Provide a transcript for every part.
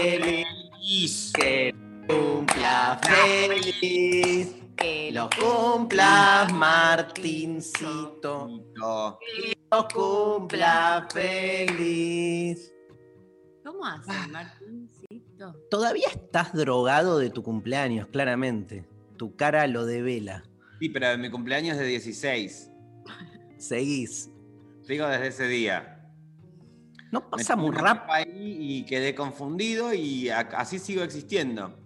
feliz. Que cumpla feliz. Que los cumpla Martincito. Que los cumpla feliz. ¿Cómo haces, Martincito? Todavía estás drogado de tu cumpleaños, claramente. Tu cara lo devela. Sí, pero mi cumpleaños es de 16. Seguís. Digo desde ese día. No pasa muy rápido. Y quedé confundido y así sigo existiendo.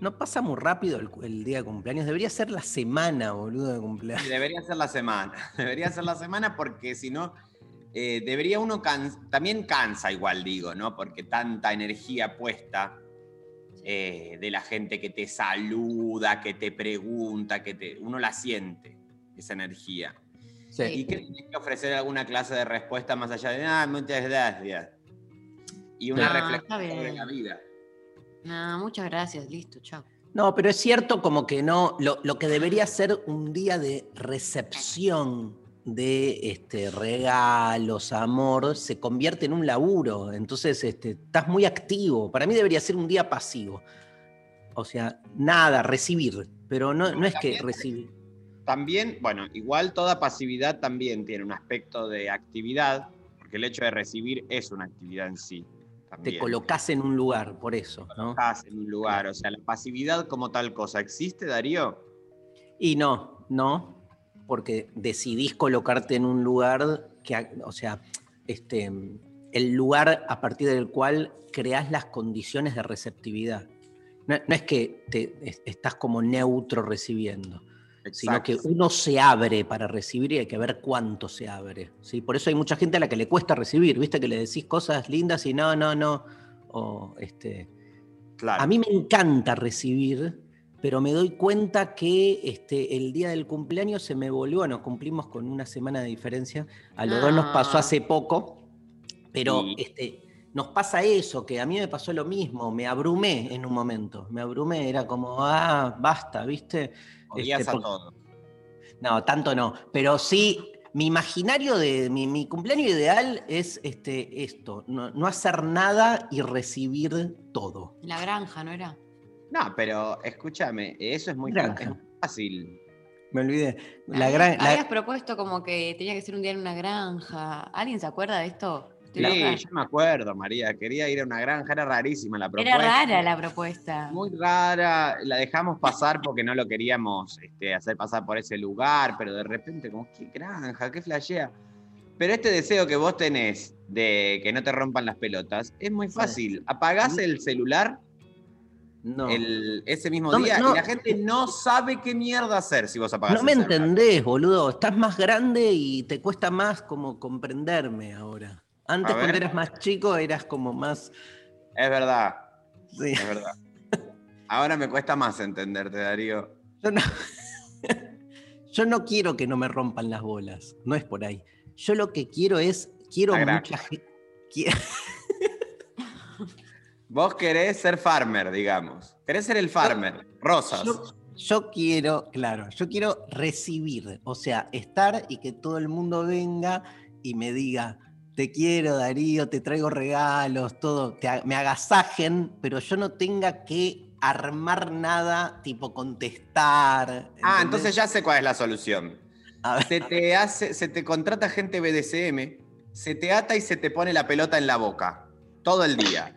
No pasa muy rápido el, el día de cumpleaños. Debería ser la semana, boludo, de cumpleaños. Debería ser la semana. Debería ser la semana porque si no, eh, debería uno can- también cansa igual, digo, ¿no? Porque tanta energía puesta eh, de la gente que te saluda, que te pregunta, que te, uno la siente, esa energía. Sí. ¿Y qué tienes que ofrecer alguna clase de respuesta más allá de, ah, muchas gracias? Y una No, reflexión sobre la vida. No, muchas gracias, listo, chao. No, pero es cierto como que no, lo, lo que debería ser un día de recepción de este, regalos, amor, se convierte en un laburo. Entonces este, estás muy activo. Para mí debería ser un día pasivo. O sea, nada, recibir. Pero no, no es que recibir. También, bueno, igual toda pasividad también tiene un aspecto de actividad, porque el hecho de recibir es una actividad en sí. Te colocas en un lugar, por eso. ¿no? Estás en un lugar, o sea, la pasividad como tal cosa, ¿existe, Darío? Y no, no, porque decidís colocarte en un lugar que, o sea, este, el lugar a partir del cual creás las condiciones de receptividad. No, no es que te, es- estás como neutro recibiendo, sino que uno se abre para recibir y hay que ver cuánto se abre. ¿sí? Por eso hay mucha gente a la que le cuesta recibir, viste que le decís cosas lindas y no, no, no. O, este, Claro. a mí me encanta recibir, pero me doy cuenta que este, el día del cumpleaños se me volvió, bueno, cumplimos con una semana de diferencia, a los dos nos pasó Ah. hace poco, pero Sí. este, nos pasa eso, que a mí me pasó lo mismo, me abrumé en un momento, me abrumé, era como, ah, basta, ¿viste? Odias este, a por- todo. No, tanto no, pero sí, mi imaginario de mi, mi cumpleaños ideal es este, esto, no, no hacer nada y recibir todo. La granja, ¿no era? No, pero escúchame, eso es muy, Granja. es muy fácil. Me olvidé. La Habías- gran, la- Habías propuesto como que tenía que ser un día en una granja. ¿Alguien se acuerda de esto? Sí, yo me acuerdo, María. Quería ir a una granja, era rarísima la Era propuesta. rara la propuesta. Muy rara, la dejamos pasar porque no lo queríamos este, hacer pasar por ese lugar, pero de repente, como, qué granja, qué flashea. Pero este deseo que vos tenés de que no te rompan las pelotas es muy fácil. Apagás el celular no. el- ese mismo No día no. y la gente no sabe qué mierda hacer si vos apagás No el me celular. entendés, boludo. Estás más grande y te cuesta más como comprenderme ahora. Antes, cuando eras más chico, eras como más. Es verdad, sí. es verdad. Ahora me cuesta más entenderte, Darío. Yo no, yo no quiero que no me rompan las bolas. No es por ahí. Yo lo que quiero es. Quiero mucha gente. Vos querés ser farmer, digamos. Querés ser el farmer. Rosas. Yo, yo quiero, claro, yo quiero recibir, o sea, estar y que todo el mundo venga y me diga, te quiero Darío, te traigo regalos, todo, te me agasajen, pero yo no tenga que armar nada, tipo contestar. Ah, entonces ya sé cuál es la solución. A ver, Se te hace, se te contrata gente BDSM, se te ata y se te pone la pelota en la boca. Todo el día.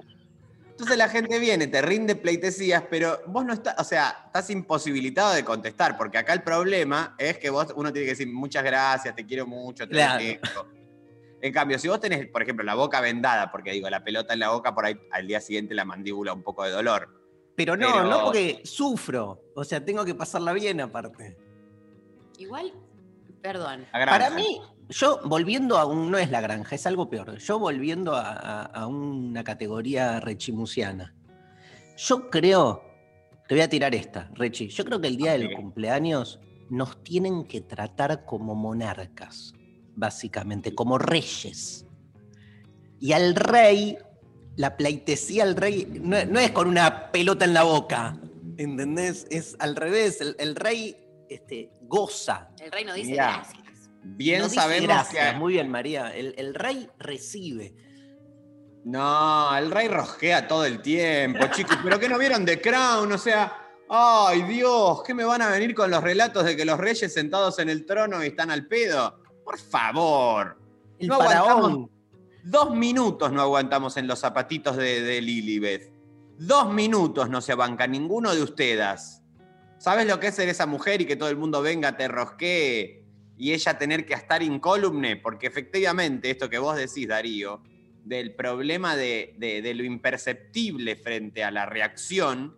Entonces la gente viene, te rinde pleitesías, pero vos no estás, o sea, estás imposibilitado de contestar, porque acá el problema es que vos, uno tiene que decir muchas gracias, te quiero mucho, te Claro. detesto". En cambio, si vos tenés, por ejemplo, la boca vendada, porque digo, la pelota en la boca, por ahí al día siguiente la mandíbula un poco de dolor. Pero no, Pero- no porque sufro. O sea, tengo que pasarla bien aparte. Igual, perdón. Para mí, yo volviendo a un. No es la granja, es algo peor. Yo volviendo a, a- a una categoría rechimusiana. Yo creo. Te voy a tirar esta, Rechi. Yo creo que el día del Ok. cumpleaños nos tienen que tratar como monarcas, básicamente, como reyes. Y al rey, la pleitesía al rey no, no es con una pelota en la boca, ¿entendés? Es al revés. El, el rey este, goza. El rey no dice Mirá. gracias. Bien No dice sabemos gracias, que. Muy bien, María. El, el rey recibe. No, el rey rosquea todo el tiempo, chicos. ¿Pero qué no vieron The Crown? O sea, ay Dios, ¿qué me van a venir con los relatos de que los reyes sentados en el trono y están al pedo? Por favor. El No aguantamos. Dos minutos no aguantamos en los zapatitos de, de Lilibet. Dos minutos no se banca ninguno de ustedes. ¿Sabes lo que es ser esa mujer y que todo el mundo venga, te rosquee y ella tener que estar incólume? Porque efectivamente, esto que vos decís, Darío, del problema de, de- de lo imperceptible frente a la reacción,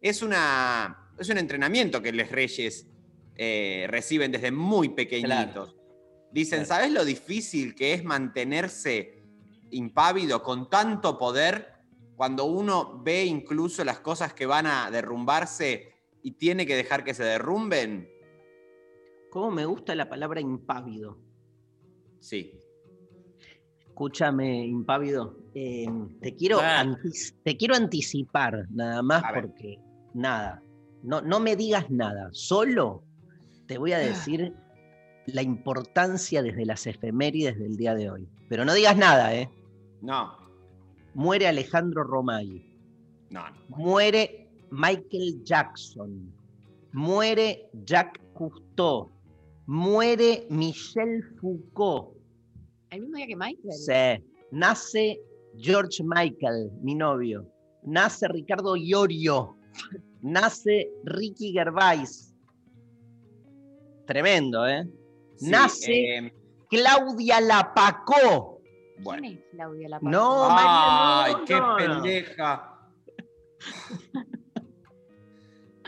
es, una, es un entrenamiento que los reyes eh, reciben desde muy pequeñitos. Dicen, Claro. ¿sabes lo difícil que es mantenerse impávido con tanto poder cuando uno ve incluso las cosas que van a derrumbarse y tiene que dejar que se derrumben? ¿Cómo me gusta la palabra impávido? Sí. Escúchame, impávido. eh, te, quiero Ah. te quiero anticipar, nada más A ver. porque nada. No, no me digas nada. Solo te voy a decir la importancia desde las efemérides del día de hoy. Pero no digas nada, ¿eh? No, Muere Alejandro Romay. no, no. Muere Michael Jackson. Muere Jacques Cousteau. Muere Michel Foucault. El mismo día que Michael. Sí. Nace George Michael, mi novio. Nace Ricardo Iorio. Nace Ricky Gervais. Tremendo, ¿eh? Sí, Nace- eh, Claudia Lapacó. bueno. ¿Quién es Claudia? No, Ay, María, no, qué no. pendeja.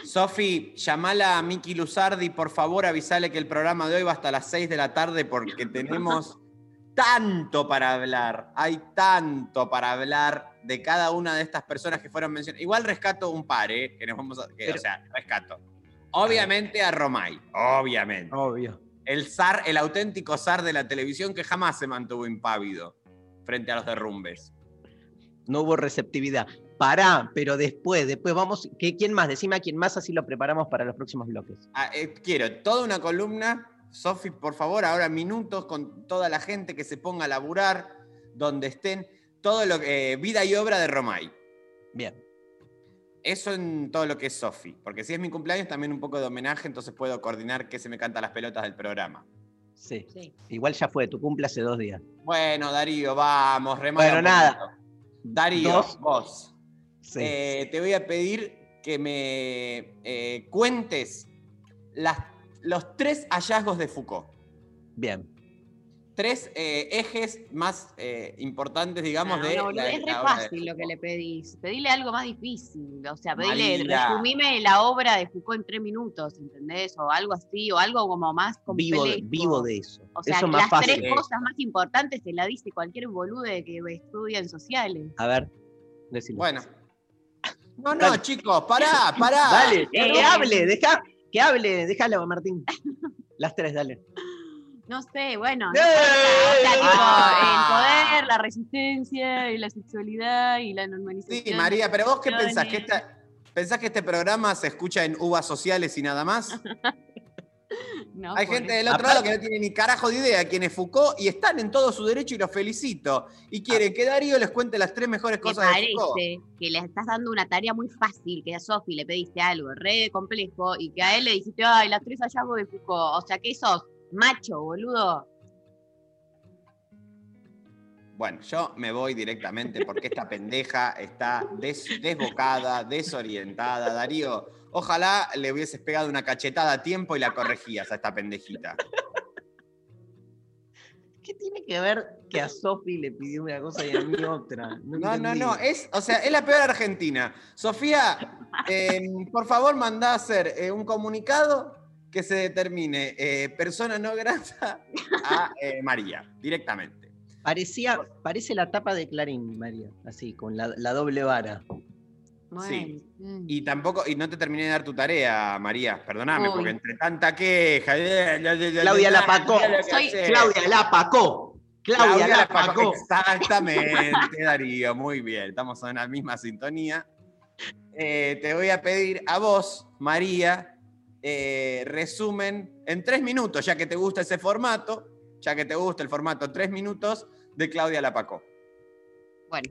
Sofi, llamala a Miki Luzardi, por favor, avisale que el programa de hoy va hasta las 6 de la tarde porque tenemos tanto para hablar. Hay tanto para hablar de cada una de estas personas que fueron mencionadas. Igual rescato un par, ¿eh? Que nos vamos a, que, Pero- o sea, rescato. Obviamente a Romay, obviamente. Obvio. El zar, el auténtico zar de la televisión que jamás se mantuvo impávido frente a los derrumbes. No hubo receptividad. Pará, pero después, después vamos. ¿qué, ¿Quién más? Decime a quién más, así lo preparamos para los próximos bloques. Ah, eh, quiero toda una columna. Sofi, por favor, ahora minutos con toda la gente que se ponga a laburar, donde estén, todo lo que. eh, vida y obra de Romay. Bien. Eso en todo lo que es Sofi. Porque si es mi cumpleaños, también un poco de homenaje, entonces puedo coordinar qué se me canta las pelotas del programa. Sí. Sí. Igual ya fue, tu cumple hace dos días. Bueno, Darío, vamos, remala Bueno, nada. Darío, Dos. vos. Sí. Eh, te voy a pedir que me eh, cuentes las, los tres hallazgos de Foucault. Bien. Tres eh, ejes más eh, importantes, digamos, No, de. no, boludo, la- es re la de fácil lo que le pedís. Pedile algo más difícil. O sea, pedile, resumime la obra de Foucault en tres minutos, ¿entendés? O algo así, o algo como más Vivo de, complejo. vivo de eso. O sea, eso más las fácil. tres cosas más importantes te la dice cualquier bolude que estudia en sociales. A ver, decilo. Bueno. No, no, Dale. chicos, pará, pará. Dale, que, Eh, que hable, deja, que hable, déjalo, Martín. Las tres, dale. No sé, bueno. no importa, o sea, tipo, Ah. el poder, la resistencia y la sexualidad y la normalización. Sí, María, pero vos qué pensás que esta, pensás que este programa se escucha en uvas sociales y nada más. No, Hay gente eso. del otro lado que no tiene ni carajo de idea quién es Foucault y están en todo su derecho y los felicito. Y quieren que Darío les cuente las tres mejores Me cosas de Foucault. parece que le estás dando una tarea muy fácil, que a Sofi le pediste algo re complejo y que a él le dijiste, ay, las tres hallazgos de Foucault. O sea, que sos macho, boludo. Bueno, yo me voy directamente porque esta pendeja está des- desbocada, desorientada. Darío, ojalá le hubieses pegado una cachetada a tiempo y la corregías a esta pendejita. ¿Qué tiene que ver que a Sofi le pidió una cosa y a mí otra? No, no, entendí. no, es, o sea, es la peor argentina. Sofía, eh, por favor, mandá a hacer eh, un comunicado que se determine eh, persona no grata a eh, María, directamente. Parecía, parece la tapa de Clarín, María, así, con la, la doble vara. Bueno, Sí. mm. Y tampoco, y no te terminé de dar tu tarea, María, perdóname, Uy. porque entre tanta queja. Claudia la pacó. Soy Claudia la pacó. Claudia, la pacó. Exactamente, Darío, muy bien. Estamos en la misma sintonía. Eh, te voy a pedir a vos, María, eh, resumen en tres minutos, ya que te gusta ese formato, ya que te gusta el formato tres minutos de Claudia Lapacó. Bueno,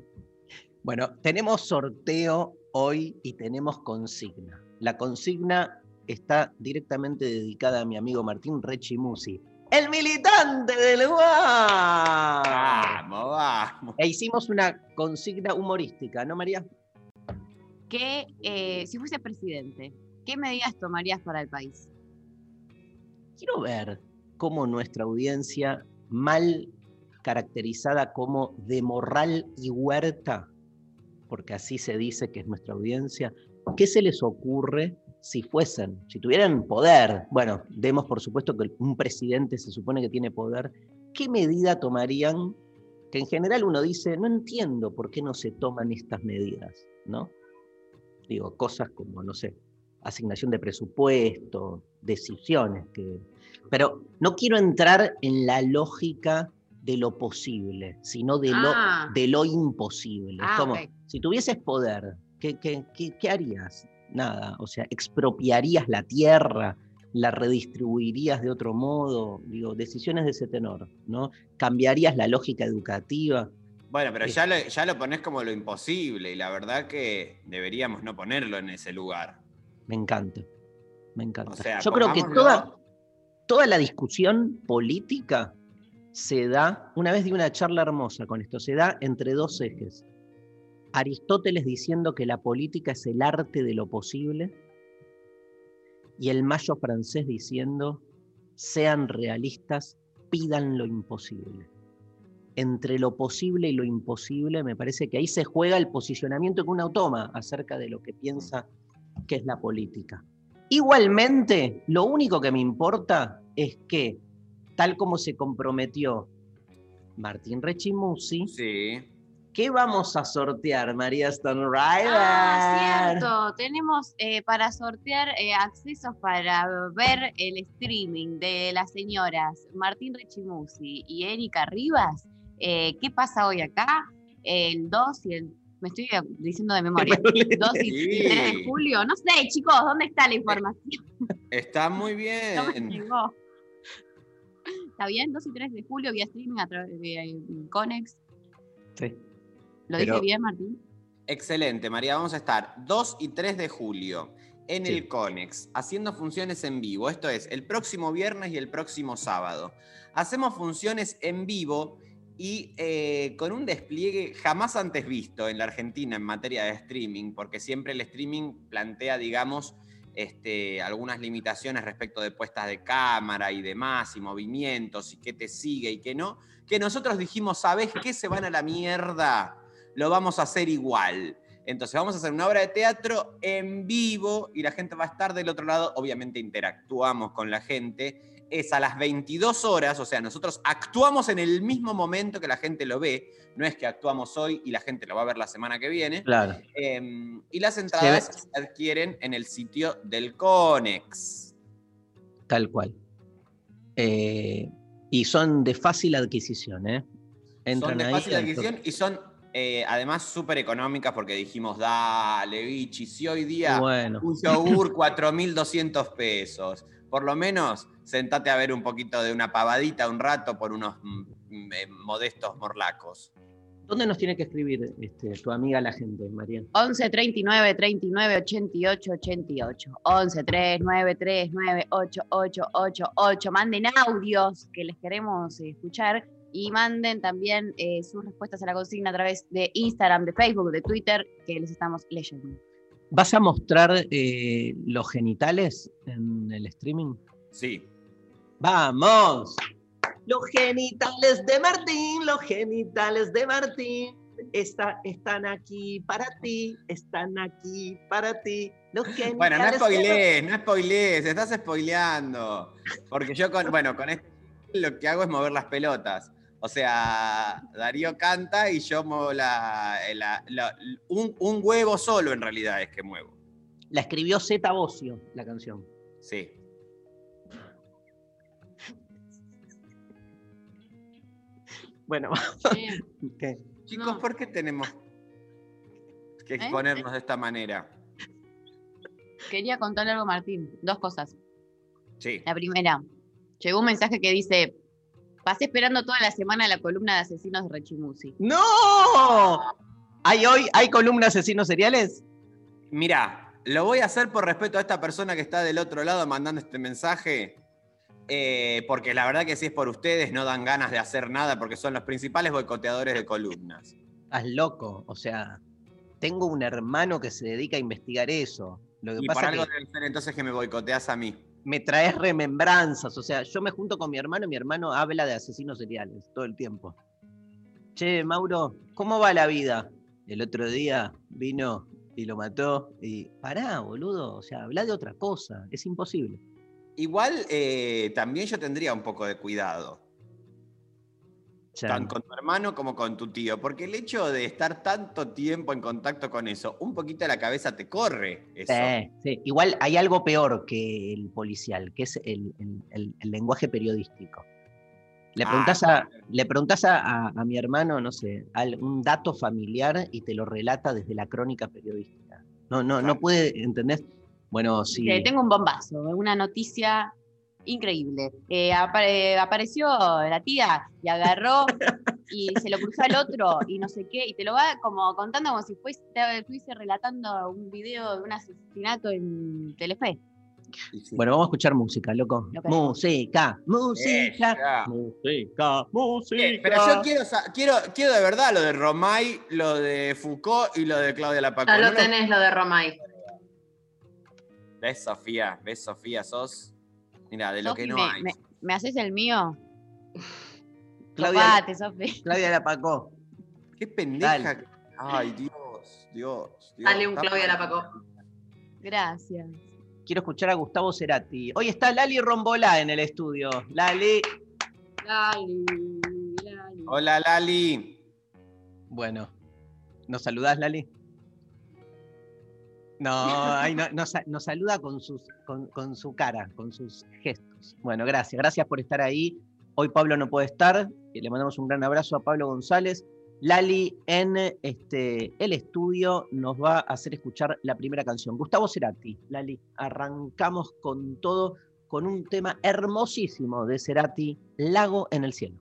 Bueno, tenemos sorteo hoy y tenemos consigna. La consigna está directamente dedicada a mi amigo Martín Rechimusi, el militante del lugar. Vamos, vamos. E hicimos una consigna humorística, ¿no, María? que eh, si fuese presidente, ¿qué medidas tomarías para el país? Quiero ver cómo nuestra audiencia, mal caracterizada como de morral y huerta, porque así se dice que es nuestra audiencia, ¿qué se les ocurre si fuesen, si tuvieran poder? Bueno, demos por supuesto que un presidente se supone que tiene poder, ¿qué medida tomarían? Que en general uno dice, no entiendo por qué no se toman estas medidas, ¿no? Digo, cosas como, no sé, asignación de presupuesto, decisiones que... Pero no quiero entrar en la lógica de lo posible, sino de, Ah. lo, de lo imposible. Es Ah, como, si tuvieses poder, ¿qué, qué, qué- qué harías? Nada, o sea, expropiarías la tierra, la redistribuirías de otro modo, digo, decisiones de ese tenor, ¿no? Cambiarías la lógica educativa. Bueno, pero ya lo, ya lo pones como lo imposible y la verdad que deberíamos no ponerlo en ese lugar. Me encanta, me encanta. O sea, Yo creo que toda, toda la discusión política se da, una vez di una charla hermosa con esto, se da entre dos ejes. Aristóteles diciendo que la política es el arte de lo posible y el mayo francés diciendo, sean realistas, pidan lo imposible. Entre lo posible y lo imposible, me parece que ahí se juega el posicionamiento que uno toma acerca de lo que piensa que es la política. Igualmente, lo único que me importa es que, tal como se comprometió Martín Rechimusi, Sí. ¿qué vamos a sortear, María Stone Rider? Ah, cierto. Tenemos eh, para sortear eh, accesos para ver el streaming de las señoras Martín Rechimusi y Erika Rivas. Eh, ¿Qué pasa hoy acá? El 2 y el. Me estoy diciendo de memoria. 2 y, y 3 de julio. No sé, chicos, ¿dónde está la información? Está muy No me bien. llegó. ¿Está bien? 2 y 3 de julio vía streaming a través de eh, Conex. Sí. ¿Lo Pero- dije bien, Martín? Excelente, María. Vamos a estar 2 y 3 de julio en Sí. el CONEX, haciendo funciones en vivo. Esto es, el próximo viernes y el próximo sábado. Hacemos funciones en vivo y eh, con un despliegue jamás antes visto en la Argentina en materia de streaming, porque siempre el streaming plantea, digamos, este, algunas limitaciones respecto de puestas de cámara y demás, y movimientos, y qué te sigue y qué no, que nosotros dijimos, ¿sabes qué? Se van a la mierda, lo vamos a hacer igual. Entonces vamos a hacer una obra de teatro en vivo y la gente va a estar del otro lado, obviamente interactuamos con la gente, es a las 22 horas, o sea, nosotros actuamos en el mismo momento que la gente lo ve, no es que actuamos hoy y la gente lo va a ver la semana que viene. Claro. Eh, y las entradas se adquieren en el sitio del Conex. Tal cual. Eh, y son de fácil adquisición, ¿eh? son de ahí, fácil entran. adquisición y son eh, además súper económicas porque dijimos, dale, bichi, si hoy día Bueno, un yogur 4.200 pesos, por lo menos sentate a ver un poquito de una pavadita un rato por unos mm, eh, modestos morlacos. ¿dónde nos tiene que escribir este, tu amiga la gente, María? 11 39 39 88 88. 11 39 39 88 88. Manden audios que les queremos escuchar y manden también eh, sus respuestas a la consigna a través de Instagram, de Facebook, de Twitter, que les estamos leyendo. ¿Vas a mostrar eh, los genitales en el streaming? Sí. ¡Vamos! Los genitales de Martín, los genitales de Martín. Está, están aquí para ti, están aquí para ti. Los genitales Bueno, no de spoilees, no spoilees, estás spoileando. Porque yo con, bueno, con esto lo que hago es mover las pelotas. O sea, Darío canta y yo muevo la, la- la- un, un huevo solo en realidad es que muevo. La escribió Zeta Bocio, la canción. Sí. Bueno, Eh, ¿qué? Chicos, No. ¿por qué tenemos que ¿Eh? exponernos de esta manera? quería contarle algo a Martín, dos cosas. Sí. La primera, llegó un mensaje que dice, pasé esperando toda la semana la columna de asesinos de Rechimusi. ¡No! ¿Hay hoy, hay columna asesinos seriales? Mira, lo voy a hacer por respeto a esta persona que está del otro lado mandando este mensaje. eh, porque la verdad que si es por ustedes no dan ganas de hacer nada porque son los principales boicoteadores de columnas. Estás loco. O sea, tengo un hermano que se dedica a investigar eso. Lo que Y pasa por algo que debe ser entonces que me boicoteas a mí. Me traes remembranzas. O sea, yo me junto con mi hermano y mi hermano habla de asesinos seriales todo el tiempo. Che, Mauro, ¿cómo va la vida? El otro día vino y lo mató. Y pará, boludo. O sea, habla de otra cosa. Es imposible. Igual eh, también yo tendría un poco de cuidado, Tanto con tu hermano como con tu tío, porque el hecho de estar tanto tiempo en contacto con eso, un poquito la cabeza te corre eso. Sí, sí. Igual hay algo peor que el policial, que es el, el- el- el lenguaje periodístico. Le Ah, preguntás, a, le preguntás a, a- a mi hermano, no sé, al- un dato familiar y te lo relata desde la crónica periodística. No, no, no Claro. puede, ¿entendés? Bueno, sí. Tengo un bombazo, una noticia increíble. Eh, apare- apareció la tía y agarró y se lo cruzó al otro y no sé qué, y te lo va como contando como si fuese, estuviese relatando un video de un asesinato en Telefe. Sí. Bueno, vamos a escuchar música, loco. Lo Música, música, música, música. Bien, pero yo quiero, quiero, quiero de verdad lo de Romay, lo de Foucault y lo de Claudia Lapaco. Ya No lo tenés lo de Romay. ¿Ves, Sofía? ¿Ves, Sofía? Sos. Mira, de lo que no me, hay. me- me haces el mío? Claudia, Copate, Sofi. Claudia la Pacó. Qué pendeja. Dale. Ay, Dios, Dios, Dios. Dale un Está Claudia mal. Lapaco. Gracias. Quiero escuchar a Gustavo Cerati. Hoy está Lali Rombolá en el estudio. Lali. Lali, Lali. Hola, Lali. Bueno, ¿nos saludás, Lali? No, ay, no- nos, nos saluda con, sus, con, con su cara, con sus gestos. Bueno, gracias, gracias por estar ahí. Hoy Pablo no puede estar, y le mandamos un gran abrazo a Pablo González. Lali en este, el estudio nos va a hacer escuchar la primera canción. Gustavo Cerati, Lali, arrancamos con todo, con un tema hermosísimo de Cerati, Lago en el cielo.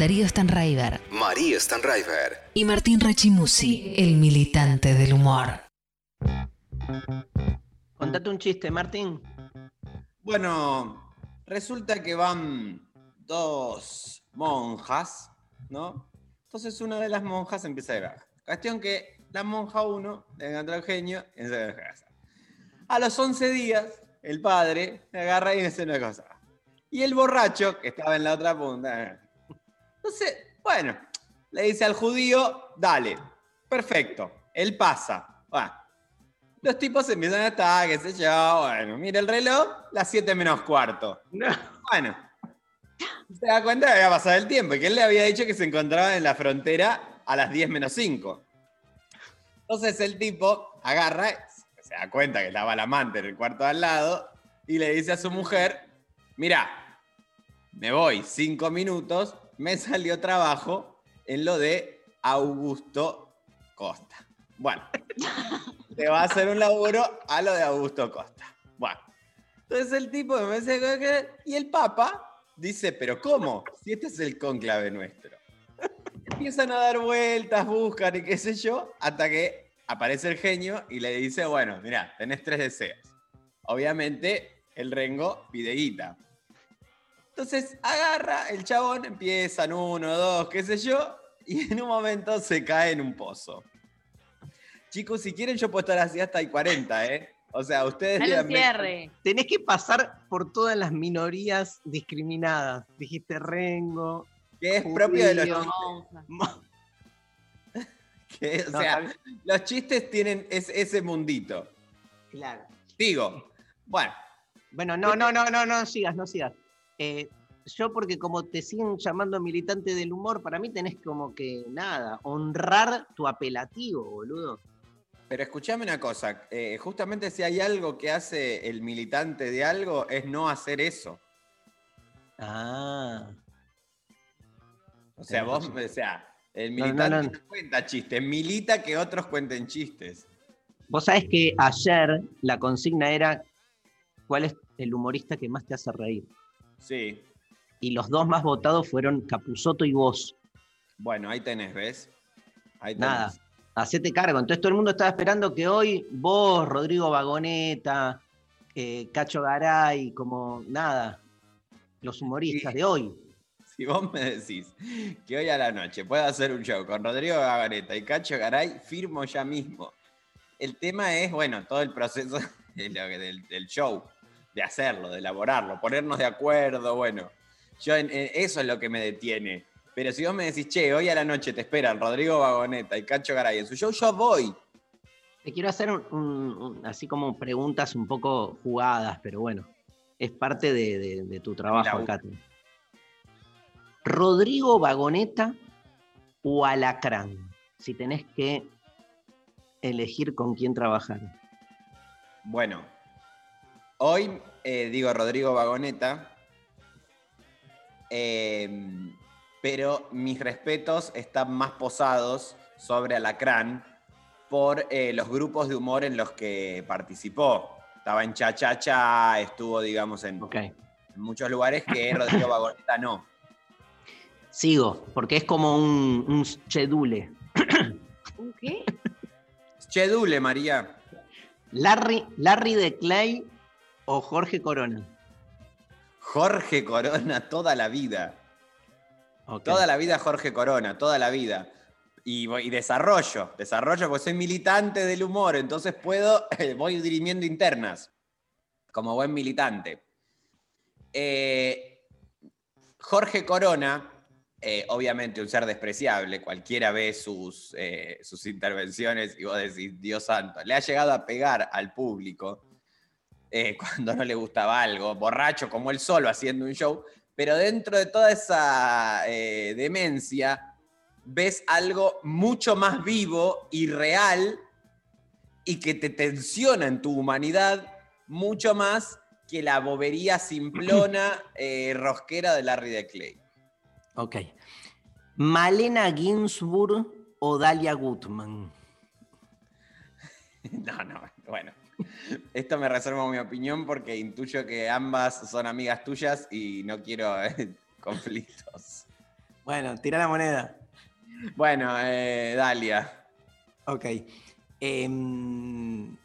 Darío Stanraiver María Stanraiver. y Martín Rechimusi, el militante del humor. Contate un chiste, Martín. Bueno, resulta que van dos monjas, ¿no? Entonces una de las monjas empieza a ir. Cuestión que la monja 1 le encontró el genio y se deja casa. A los 11 días, el padre le agarra y dice una cosa. Y el borracho, que estaba en la otra punta. Entonces, bueno, le dice al judío, dale, perfecto, él pasa. Los tipos empiezan a estar, qué sé yo, bueno, mira el reloj, las 7 menos cuarto. Bueno, se da cuenta que había pasado el tiempo y que él le había dicho que se encontraba en la frontera a las 10 menos 5. Entonces el tipo agarra, se da cuenta que estaba el amante en el cuarto de al lado y le dice a su mujer, mira, me voy 5 minutos, me salió trabajo en lo de Augusto Costa. Bueno, te va a hacer un laburo a lo de Augusto Costa. Bueno, entonces el tipo me dice, y el Papa dice, pero ¿cómo? Si este es el conclave nuestro. Empiezan a dar vueltas, buscan y qué sé yo, hasta que aparece el genio y le dice, bueno, mira, tenés tres deseos. Obviamente, el Rengo pide guita. Entonces agarra el chabón, empiezan uno, dos, qué sé yo, y en un momento se cae en un pozo. Chicos, si quieren yo puedo estar así hasta el 40, ¿eh? O sea, ustedes Dale cierre. Tenés que pasar por todas las minorías discriminadas. Dijiste Rengo. que es propio de los chistes. Que, o No, sea, los chistes tienen es- ese mundito. Claro. Digo, bueno, Bueno, no, no, no, no, no sigas, no sigas. Eh, yo porque como te siguen llamando militante del humor, para mí tenés como que nada, honrar tu apelativo, boludo. pero escuchame una cosa, eh, justamente si hay algo que hace el militante de algo es no hacer eso. Ah. O sea, vos, o sea, el No, no, militante no, no. cuenta chistes, milita que otros cuenten chistes. Vos sabés que ayer la consigna era ¿cuál es el humorista que más te hace reír? Sí, Y los dos más votados fueron Capuzoto y vos. bueno, ahí tenés, ¿ves? Ahí tenés. Nada, hacete cargo. Entonces todo el mundo estaba esperando que hoy vos, Rodrigo Vagoneta, eh, Cacho Garay, como nada, los humoristas Sí. de hoy. Si vos me decís que hoy a la noche puedo hacer un show con Rodrigo Gagareta y Cacho Garay, firmo ya mismo. El tema es, bueno, todo el proceso de lo que- del, del show, de hacerlo, de elaborarlo, ponernos de acuerdo, bueno. Yo en- en- eso es lo que me detiene. Pero si vos me decís, che, hoy a la noche te esperan Rodrigo Vagoneta y Cacho Garay en su show, yo voy. Te quiero hacer un- un- un- así como preguntas un poco jugadas, pero bueno, es parte de, de- de tu trabajo acá. Rodrigo Vagoneta o Alacrán, si tenés que elegir con quién trabajar. Bueno, hoy eh, digo Rodrigo Vagoneta, eh, pero mis respetos están más posados sobre Alacrán por eh, los grupos de humor en los que participó. Estaba en Cha Cha Cha, estuvo, digamos, en, Ok. en muchos lugares que Rodrigo Vagoneta no. Sigo, porque es como un, un schedule. ¿Un qué? Chedule, María. Larry, Larry de Clay o Jorge Corona. Jorge Corona toda la vida. Toda la vida Jorge Corona, toda la vida. Y, desarrollo, desarrollo porque soy militante del humor, entonces puedo, voy dirimiendo internas, como buen militante. Eh, Jorge Corona, eh, obviamente un ser despreciable, cualquiera ve sus, eh, sus intervenciones y vos decís, Dios santo, le ha llegado a pegar al público eh, cuando no le gustaba algo, borracho como él solo haciendo un show, pero dentro de toda esa eh, demencia ves algo mucho más vivo y real y que te tensiona en tu humanidad mucho más que la bobería simplona eh, rosquera de Larry de Clay. Ok. Malena Ginsburg o Dalia Gutman. No, no, bueno. Esto me reservo mi opinión porque intuyo que ambas son amigas tuyas y no quiero eh, conflictos. Bueno, tira la moneda. Bueno, eh, Dalia. Ok. Em,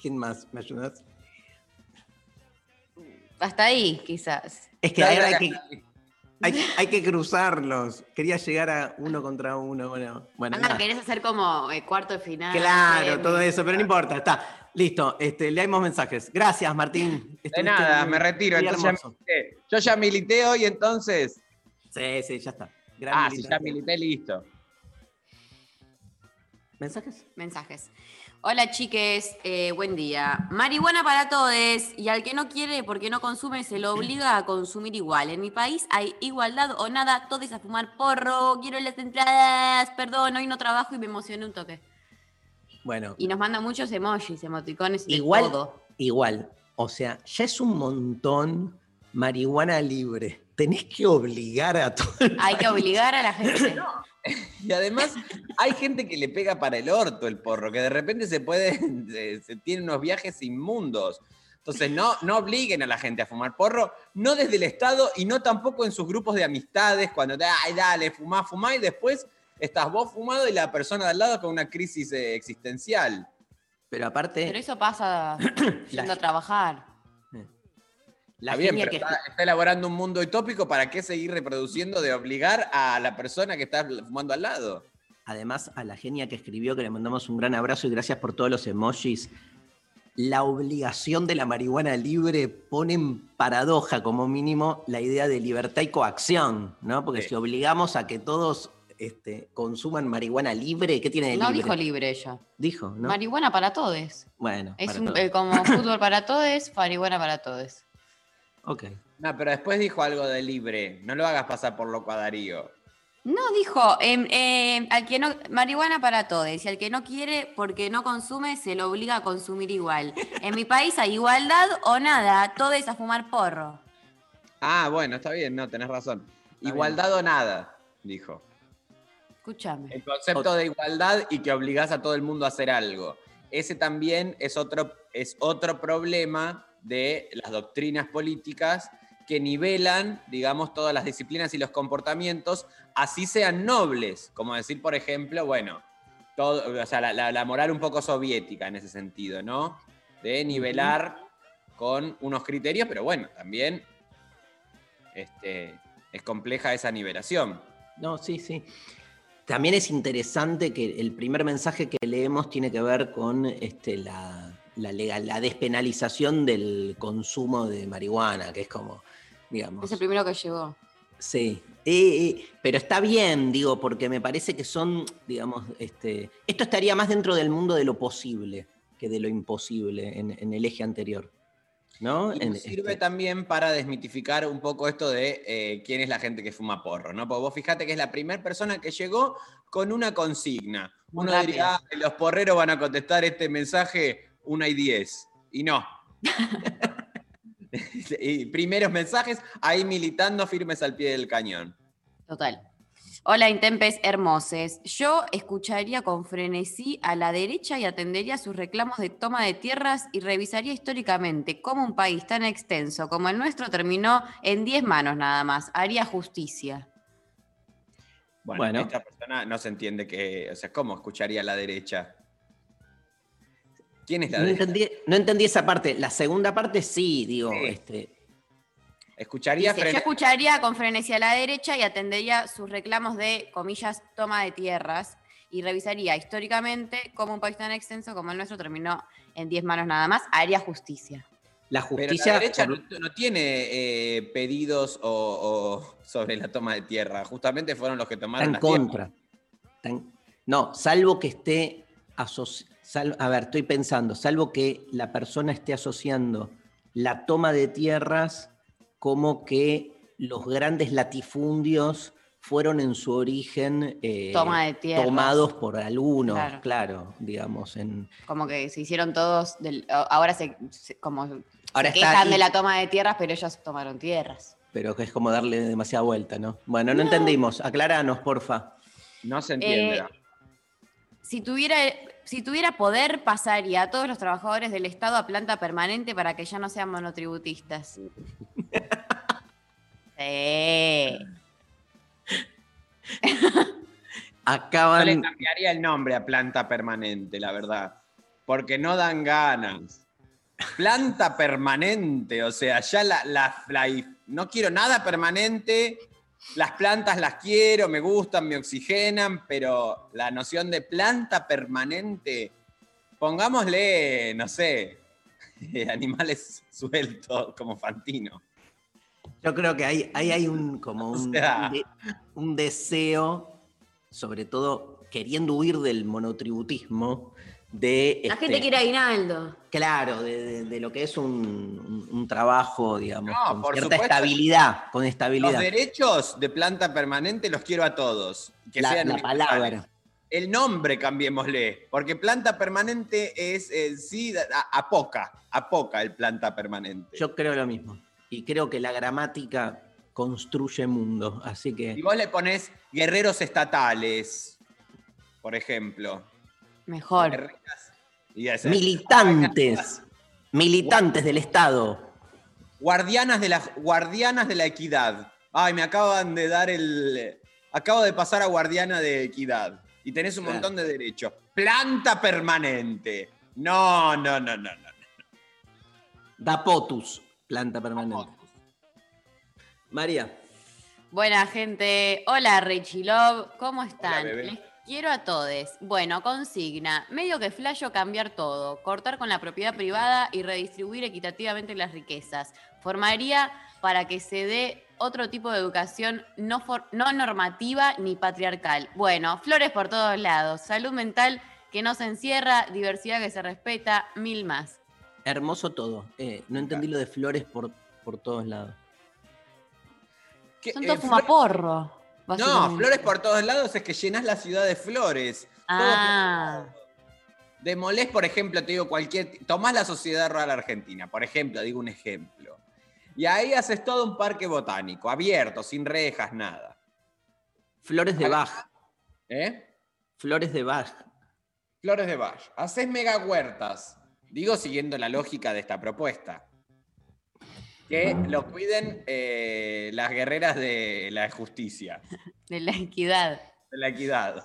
¿Quién más? ¿Me ayudas? Hasta ahí, quizás. Es que ahora hay Dalia- que, hay, hay que cruzarlos. Quería llegar a uno contra uno. Bueno, bueno Ah, querés hacer como eh, cuarto de final. Claro, semi. todo eso, pero no importa, está. Listo, este, leemos mensajes. Gracias, Martín. De nada, muy- me retiro. Entonces ya. Yo ya milité hoy, entonces. Sí, sí, ya está. Gran Ah, si ya milité, listo. ¿Mensajes? Mensajes. Hola chiques, eh, buen día. Marihuana para todos y al que no quiere porque no consume se lo obliga a consumir igual. En mi país hay igualdad o nada, todos a fumar porro, quiero las entradas, perdón, hoy no trabajo y me emocioné un toque. Bueno, Y nos manda muchos emojis, emoticones y Igual- todo. igual. O sea, ya es un montón marihuana libre. Tenés que obligar a todo. el Hay que obligar a la gente. Y además, hay gente que le pega para el orto el porro, que de repente se puede, se, se tiene unos viajes inmundos. Entonces, no, no obliguen a la gente a fumar porro, no desde el Estado y no tampoco en sus grupos de amistades, cuando te, ay, dale, fumá, fumá, y después estás vos fumado y la persona de al lado con una crisis eh, existencial. Pero aparte, Pero eso pasa yendo a trabajar. La Está bien, pero que está, está elaborando un mundo utópico, ¿para qué seguir reproduciendo de obligar a la persona que está fumando al lado? Además, a la genia que escribió, que le mandamos un gran abrazo y gracias por todos los emojis. La obligación de la marihuana libre pone en paradoja, como mínimo, la idea de libertad y coacción, ¿no? Porque Sí. si obligamos a que todos este, consuman marihuana libre, ¿qué tiene de No libre? dijo libre ella. Dijo, ¿no? Marihuana para todos. bueno, Es para un- todos. eh, como fútbol para todos, marihuana para todos. Ok. No, pero después dijo algo de libre. No lo hagas pasar por loco a Darío. No, dijo, em, em, al que no, marihuana para todos, y al que no quiere porque no consume, se lo obliga a consumir igual. En mi país hay igualdad o nada, todos a fumar porro. Ah, bueno, está bien, no, tenés razón. Está Igualdad o nada, dijo. Escúchame. El concepto de igualdad y que obligás a todo el mundo a hacer algo. Ese también es otro, es otro problema de las doctrinas políticas que nivelan, digamos, todas las disciplinas y los comportamientos, así sean nobles. Como decir, por ejemplo, bueno, todo, o sea, la, la- la moral un poco soviética en ese sentido, ¿no? De nivelar con unos criterios, pero bueno, también este, es compleja esa nivelación. No, sí, sí. También es interesante que el primer mensaje que leemos tiene que ver con este, la, la, legal- la despenalización del consumo de marihuana, que es como, digamos. Es el primero que llegó. Sí. Eh, eh, pero está bien, digo, porque me parece que son, digamos, este, esto estaría más dentro del mundo de lo posible que de lo imposible en, en el eje anterior. ¿No? Y nos sirve este, también para desmitificar un poco esto de eh, quién es la gente que fuma porro, ¿no? Porque vos fijate que es la primera persona que llegó con una consigna. Uno diría, rápido. "Ah, los porreros van a contestar este mensaje una y diez. Y no. y primeros mensajes ahí militando firmes al pie del cañón. Total. Hola, Intempes hermoses. Yo escucharía con frenesí a la derecha y atendería sus reclamos de toma de tierras y revisaría históricamente cómo un país tan extenso como el nuestro terminó en 10 manos nada más. Haría justicia. Bueno, Bueno. esta persona no se entiende que, o sea, ¿cómo escucharía a la derecha? ¿Quién es la no, derecha? entendí, no entendí esa parte. La segunda parte sí, digo, Sí. este, Escucharía Dice, yo escucharía con frenesí a la derecha y atendería sus reclamos de, comillas, toma de tierras y revisaría históricamente cómo un país tan extenso como el nuestro terminó en 10 manos nada más. Haría justicia. la Pero justicia. la derecha por- no, no tiene eh, pedidos o, o sobre la toma de tierra. Justamente fueron los que está tomaron tierras. contra. Está en- no, salvo que esté. A ver, estoy pensando, salvo que la persona esté asociando la toma de tierras como que los grandes latifundios fueron en su origen eh, Toma de tierras. tomados por algunos, Claro. claro, digamos. En, Como que se hicieron todos, del- ahora se, se- como ahora se quejan ahí, de la toma de tierras, pero ellos tomaron tierras. pero que es como darle demasiada vuelta, ¿no? Bueno, no, entendimos. Aclaranos, porfa. No se entiende. Eh, Si tuviera, si tuviera poder, pasaría a todos los trabajadores del Estado a planta permanente para que ya no sean monotributistas. Sí. Yo le Acaban. cambiaría el nombre a planta permanente, la verdad. Porque no dan ganas. Planta permanente, o sea, ya la, la- la- no quiero nada permanente. Las plantas las quiero, me gustan, me oxigenan, pero la noción de planta permanente, pongámosle, no sé, animales sueltos como Fantino. Yo creo que ahí, ahí hay un, como un, sea. de- un deseo, sobre todo queriendo huir del monotributismo, de... La este, gente quiere aguinaldo. Claro, de, de- de lo que es un, un- un trabajo, digamos, No, con por cierta supuesto. estabilidad, con Los estabilidad. derechos de planta permanente los quiero a todos. Que La, sean la palabra. El nombre cambiémosle, porque planta permanente es eh, sí, a, a poca, a poca el planta permanente. Yo creo lo mismo. Y creo que la gramática construye mundo, así Si que... vos le pones guerreros estatales, por ejemplo. Mejor. y Militantes, militantes del Estado. Guardianas de, la, guardianas de la equidad. Ay, me acaban de dar el... Acabo de pasar a guardiana de equidad. Y tenés un Claro. montón de derechos. Planta permanente. No, no, no, no, no. Da potus, planta permanente. María. Buena gente, hola Richie Love, ¿cómo están? bebé. Les quiero a todos. Bueno, consigna, medio que flasho cambiar todo, cortar con la propiedad privada y redistribuir equitativamente las riquezas. Formaría para que se dé otro tipo de educación no, for- no normativa ni patriarcal. Bueno, flores por todos lados, salud mental que no se encierra, diversidad que se respeta, mil más. Hermoso todo. Eh, no entendí lo de flores por, por todos lados. ¿Qué- Son eh, todos flor- fumaporro. No, flores por todos lados es que llenas la ciudad de flores. Ah, Demolés, por ejemplo, te digo cualquier. Tomás la Sociedad Rural Argentina, por ejemplo, digo un ejemplo. Y ahí haces todo un parque botánico, abierto, sin rejas, nada. Flores de. Bach. ¿Eh? Flores de Bach. Flores de Bach. Haces mega huertas. Digo, siguiendo la lógica de esta propuesta. Que lo cuiden eh, las guerreras de la justicia, de la equidad. de la equidad.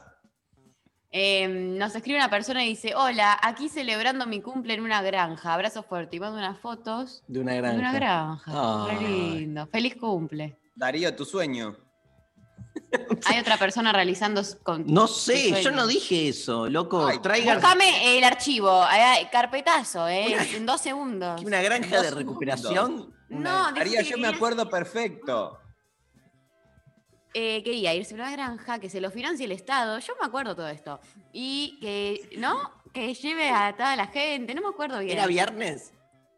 Eh, nos escribe una persona y dice, hola, aquí celebrando mi cumple en una granja. Abrazo fuerte. Y manda unas fotos De una de granja. una granja. Ay. lindo. Feliz cumple. Darío, tu sueño. Hay otra persona realizando con... No sé, yo no dije eso, loco. Ay, Traigan Búscame el archivo, carpetazo, eh, en dos segundos. una granja Dos de recuperación. No, dijiste yo que me acuerdo perfecto. eh, quería irse a una granja, que se lo financie el Estado, yo me acuerdo todo esto. Y que, ¿no? Que lleve a toda la gente, no me acuerdo bien. ¿Era viernes?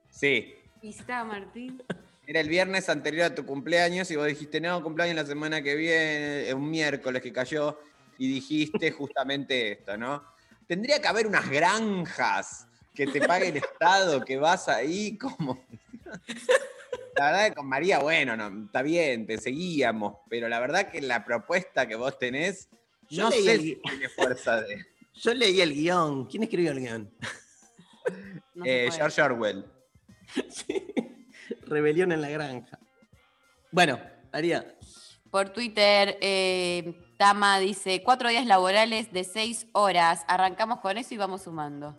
Sí. Y estaba Martín. Era el viernes anterior a tu cumpleaños y vos dijiste, no, cumpleaños la semana que viene, eh, un miércoles que cayó, y dijiste justamente esto, ¿no? Tendría que haber unas granjas que te pague el Estado, que vas ahí como... La verdad que con María, bueno, no, está bien, te seguíamos, pero la verdad que la propuesta que vos tenés, Yo no leí sé el- si tiene fuerza de... Yo leí el guion. ¿Quién escribió el guion? No Eh. George Orwell. Sí. Rebelión en la granja. Bueno, María. Por Twitter, eh, Tama dice, cuatro días laborales de seis horas. Arrancamos con eso y vamos sumando.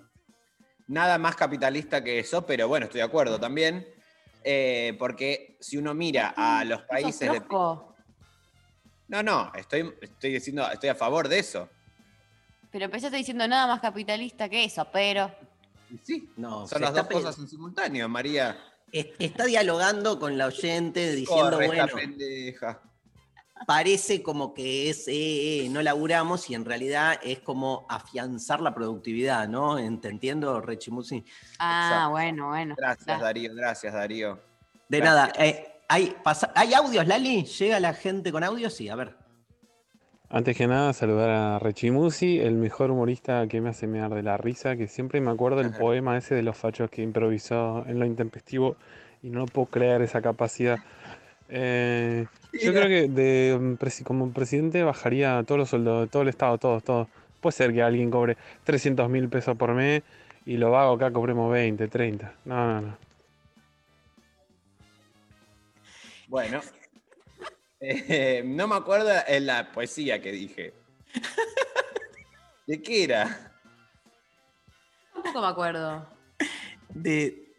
Nada más capitalista que eso, pero bueno, estoy de acuerdo también. Eh, porque si uno mira a los ¿Sos países de. No, no, estoy, estoy diciendo, estoy a favor de eso. Pero empezaste diciendo nada más capitalista que eso, pero... Sí, No, son las dos cosas en simultáneo, María. es- Está dialogando con la oyente diciendo, Corre esta bueno, pendeja. Parece como que es, eh, eh, no laburamos y en realidad es como afianzar la productividad, ¿no? ¿Te entiendo, Rechimusi? Ah, Exacto. bueno, bueno. Gracias, Da- Darío, gracias, Darío. De Gracias. nada. eh, ¿hay, pasa- ¿Hay audios, Lali? ¿Llega la gente con audios? Sí, a ver. Antes que nada, saludar a Rechimusi, el mejor humorista que me hace mear de la risa, que siempre me acuerdo el Ajá. poema ese de los fachos que improvisó en lo intempestivo y no puedo creer esa capacidad. Eh, yo creo que de, presi- como presidente bajaría todos los sueldos de todo el Estado, todos, todos. Puede ser que alguien cobre 300 mil pesos por mes y lo vago acá cobremos 20, 30. No, no, no. Bueno. Eh, no me acuerdo en la poesía que dije. ¿De qué era? Tampoco me acuerdo. De,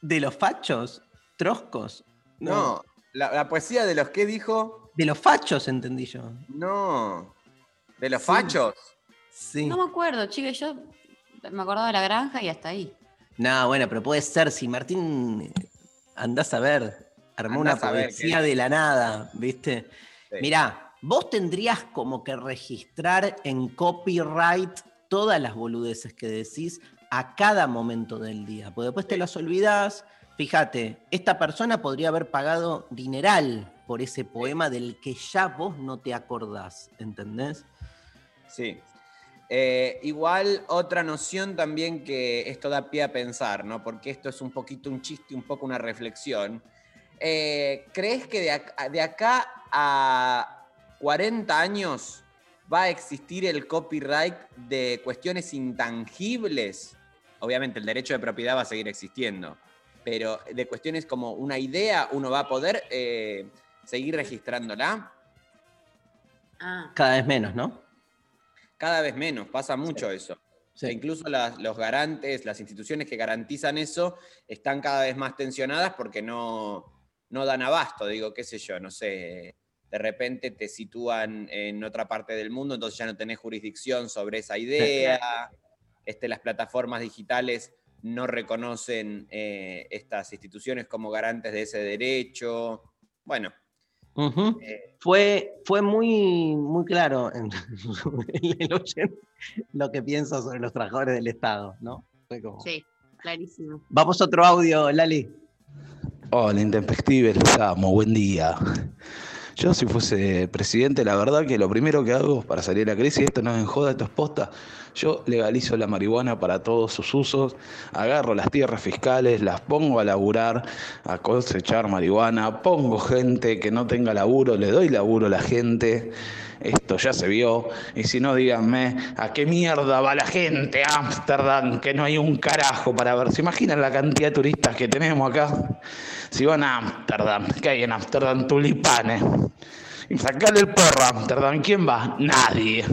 de los fachos, troscos. No, la, la poesía de los que dijo. De los fachos, entendí yo. No. ¿De los Sí. fachos? Sí. No me acuerdo, chicos, yo me acordaba de la granja y hasta ahí. No, bueno, pero puede ser. Si Martín eh, andás a ver, armó Andás una poesía de la nada, ¿viste? Sí. Mirá, vos tendrías como que registrar en copyright todas las boludeces que decís a cada momento del día, porque después te las olvidás. Fíjate, esta persona podría haber pagado dineral por ese poema del que ya vos no te acordás, ¿entendés? Sí. Eh, igual otra noción también que esto da pie a pensar, ¿no? Porque esto es un poquito un chiste, un poco una reflexión. Eh, ¿Crees que de acá, de acá a 40 años va a existir el copyright de cuestiones intangibles? Obviamente el derecho de propiedad va a seguir existiendo, pero de cuestiones como una idea, uno va a poder eh, seguir registrándola. Ah, Cada vez menos, ¿no? Cada vez menos, pasa mucho eso. Sí. E incluso las- los garantes, las instituciones que garantizan eso, están cada vez más tensionadas porque no, no dan abasto, digo, qué sé yo, no sé, de repente te sitúan en otra parte del mundo, entonces ya no tenés jurisdicción sobre esa idea, este, las plataformas digitales no reconocen eh, estas instituciones como garantes de ese derecho. Bueno, eh, Fue, fue muy, muy claro en, en el oyente lo que piensa sobre los trabajadores del Estado, ¿no? Fue como- Sí, clarísimo. Vamos a otro audio, Lali. Hola, intempestives, los amo, buen día. Yo si fuese presidente, la verdad que lo primero que hago para salir de la crisis, esto no es en joda, esto es posta, yo legalizo la marihuana para todos sus usos, agarro las tierras fiscales, las pongo a laburar, a cosechar marihuana, pongo gente que no tenga laburo, le doy laburo a la gente, esto ya se vio, y si no díganme, ¿a qué mierda va la gente a Ámsterdam? Que no hay un carajo para ver, ¿se imaginan la cantidad de turistas que tenemos acá? Si van a Ámsterdam, ¿qué hay en Ámsterdam? Tulipanes. Y sacarle el porro a Ámsterdam, ¿quién va? Nadie.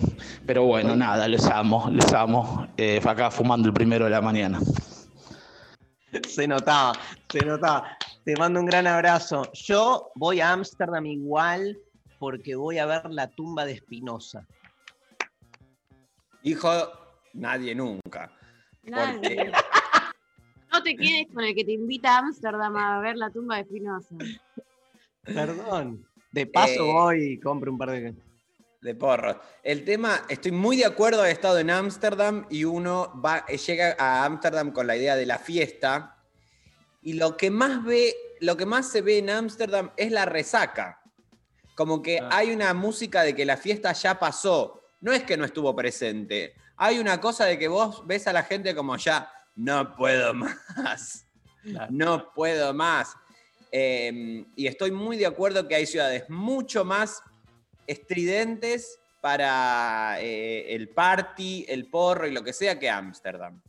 Pero bueno, nada, les amo, les amo. Eh, acá fumando el primero de la mañana. Se notaba, se notaba. Te mando un gran abrazo. Yo voy a Ámsterdam igual porque voy a ver la tumba de Spinoza. dijo nadie nunca. Nadie. No te quedes con el que te invita a Ámsterdam a ver la tumba de Spinoza. Perdón. De paso Eh, voy y compro un par de. De porros. El tema, estoy muy de acuerdo, he estado en Ámsterdam y uno va, llega a Ámsterdam con la idea de la fiesta. Y lo que más ve, lo que más se ve en Ámsterdam es la resaca. Como que Ah. hay una música de que la fiesta ya pasó. No es que no estuvo presente. Hay una cosa de que vos ves a la gente como ya, no puedo más. Claro. No puedo más. Eh, y estoy muy de acuerdo que hay ciudades mucho más estridentes para eh, el party, el porro y lo que sea que Ámsterdam.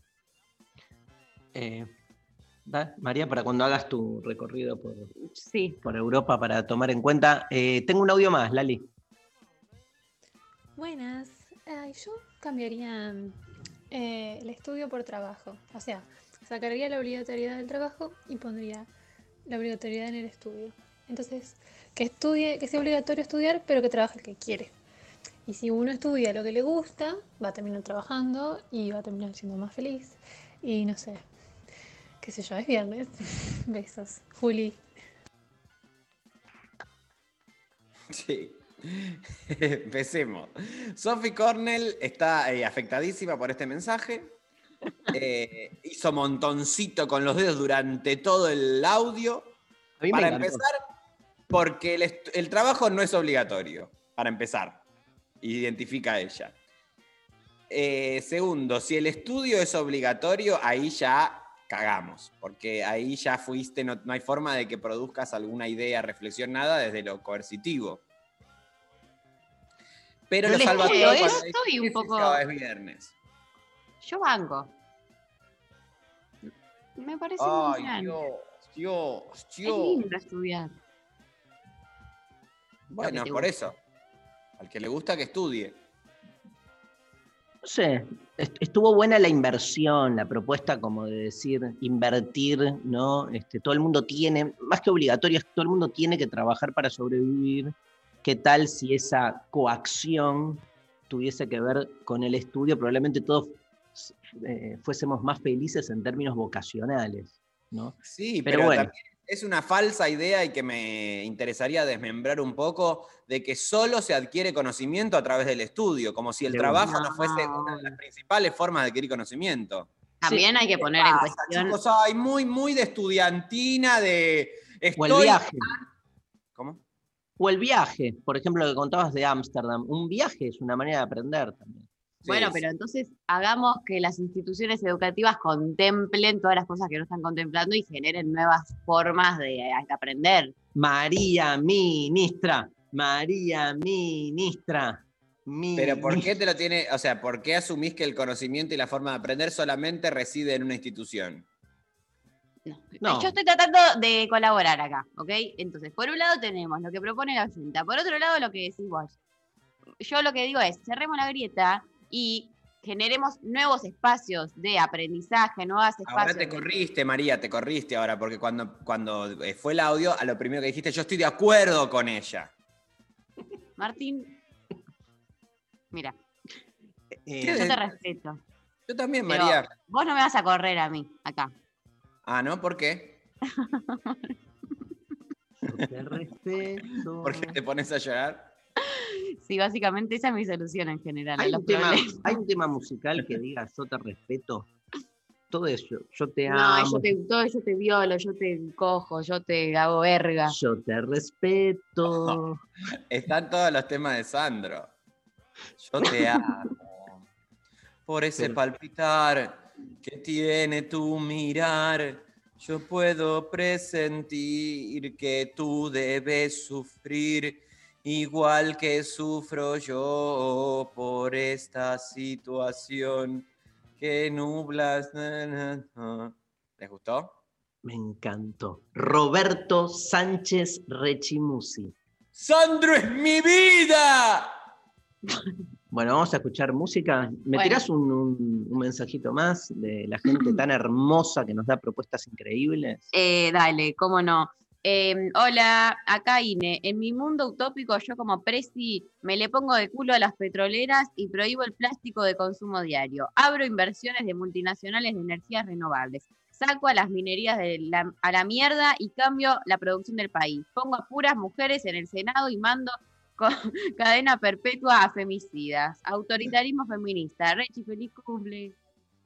Eh, da, María, para cuando hagas tu recorrido por, Sí. por Europa para tomar en cuenta. Eh, tengo un audio más, Lali. Buenas. Ay, yo cambiaría eh, el estudio por trabajo. O sea, sacaría la obligatoriedad del trabajo y pondría la obligatoriedad en el estudio. Entonces, que estudie, que sea obligatorio estudiar, pero que trabaje el que quiere. Y si uno estudia lo que le gusta, va a terminar trabajando y va a terminar siendo más feliz. Y no sé, qué sé yo, es viernes. Besos. Juli. Sí. Empecemos. Sophie Cornell está eh, afectadísima por este mensaje. Eh, hizo montoncito con los dedos durante todo el audio. Para encantó. empezar, porque el trabajo no es obligatorio, para empezar. Identifica ella. Eh, segundo, si el estudio es obligatorio, ahí ya cagamos, porque ahí ya fuiste, no, no hay forma de que produzcas alguna idea, reflexión, nada desde lo coercitivo. Pero Pero lo salva todo es- estoy dice un poco- es viernes. Yo banco. Me parece muy Ay, bien. Dios, Dios, Es Dios. lindo estudiar. Bueno, por gusta. eso. Al que le gusta que estudie. No sé, est- estuvo buena la inversión, la propuesta como de decir, invertir, ¿no? Este, todo el mundo tiene, más que obligatorio, es que todo el mundo tiene que trabajar para sobrevivir. ¿Qué tal si esa coacción tuviese que ver con el estudio? Probablemente todos eh, fuésemos más felices en términos vocacionales, ¿no? Sí, Pero pero, bueno. también es una falsa idea y que me interesaría desmembrar un poco de que solo se adquiere conocimiento a través del estudio, como si el De trabajo una. no fuese una de las principales formas de adquirir conocimiento. También hay que poner en cuestión. chicos, ay, muy, muy de estudiantina, de O el estoy. viaje. ¿Cómo? O el viaje, por ejemplo, lo que contabas de Ámsterdam. Un viaje es una manera de aprender también. Bueno, pero entonces hagamos que las instituciones educativas contemplen todas las cosas que no están contemplando y generen nuevas formas de eh, aprender. María ministra, María ministra. Pero ¿por qué te lo tiene, o sea, por qué asumís que el conocimiento y la forma de aprender solamente reside en una institución? No. No. Yo estoy tratando de colaborar acá, ¿ok? Entonces, por un lado tenemos lo que propone la oyenta, por otro lado lo que decís vos. Yo lo que digo es, cerremos la grieta y generemos nuevos espacios de aprendizaje, nuevos Ahora espacios. te corriste, María, te corriste ahora, porque cuando, cuando eh, fue el audio, a lo primero que dijiste, yo estoy de acuerdo con ella. Martín, mira, Eh, yo te respeto. Yo también, Pero María. Vos no me vas a correr a mí, acá. Ah, ¿no? ¿Por qué? te respeto. ¿Por qué te pones a llorar? Sí, básicamente esa es mi solución en general. a ¿Hay los un, tema, problemas. hay un tema musical que diga yo te respeto. Todo eso, yo te No, amo. yo te, todo, yo te violo, yo te cojo, yo te hago verga. Yo te respeto. Están todos los temas de Sandro. Yo te amo. Por ese Pero- palpitar que tiene tu mirar, yo puedo presentir que tú debes sufrir igual que sufro yo por esta situación que nublas. na, na, na. ¿Les gustó? Me encantó. Roberto Sánchez Rechimusi. ¡Sandro es mi vida! Bueno, vamos a escuchar música. ¿Me Bueno. tirás un, un- un mensajito más de la gente tan hermosa que nos da propuestas increíbles? Eh, dale, cómo no. Eh, hola, acá Ine. En mi mundo utópico, yo como presi me le pongo de culo a las petroleras y prohíbo el plástico de consumo diario. Abro inversiones de multinacionales de energías renovables. Saco a las minerías de la- a la mierda y cambio la producción del país. Pongo a puras mujeres en el Senado y mando con cadena perpetua a femicidas. Autoritarismo feminista. Rechi, feliz cumple.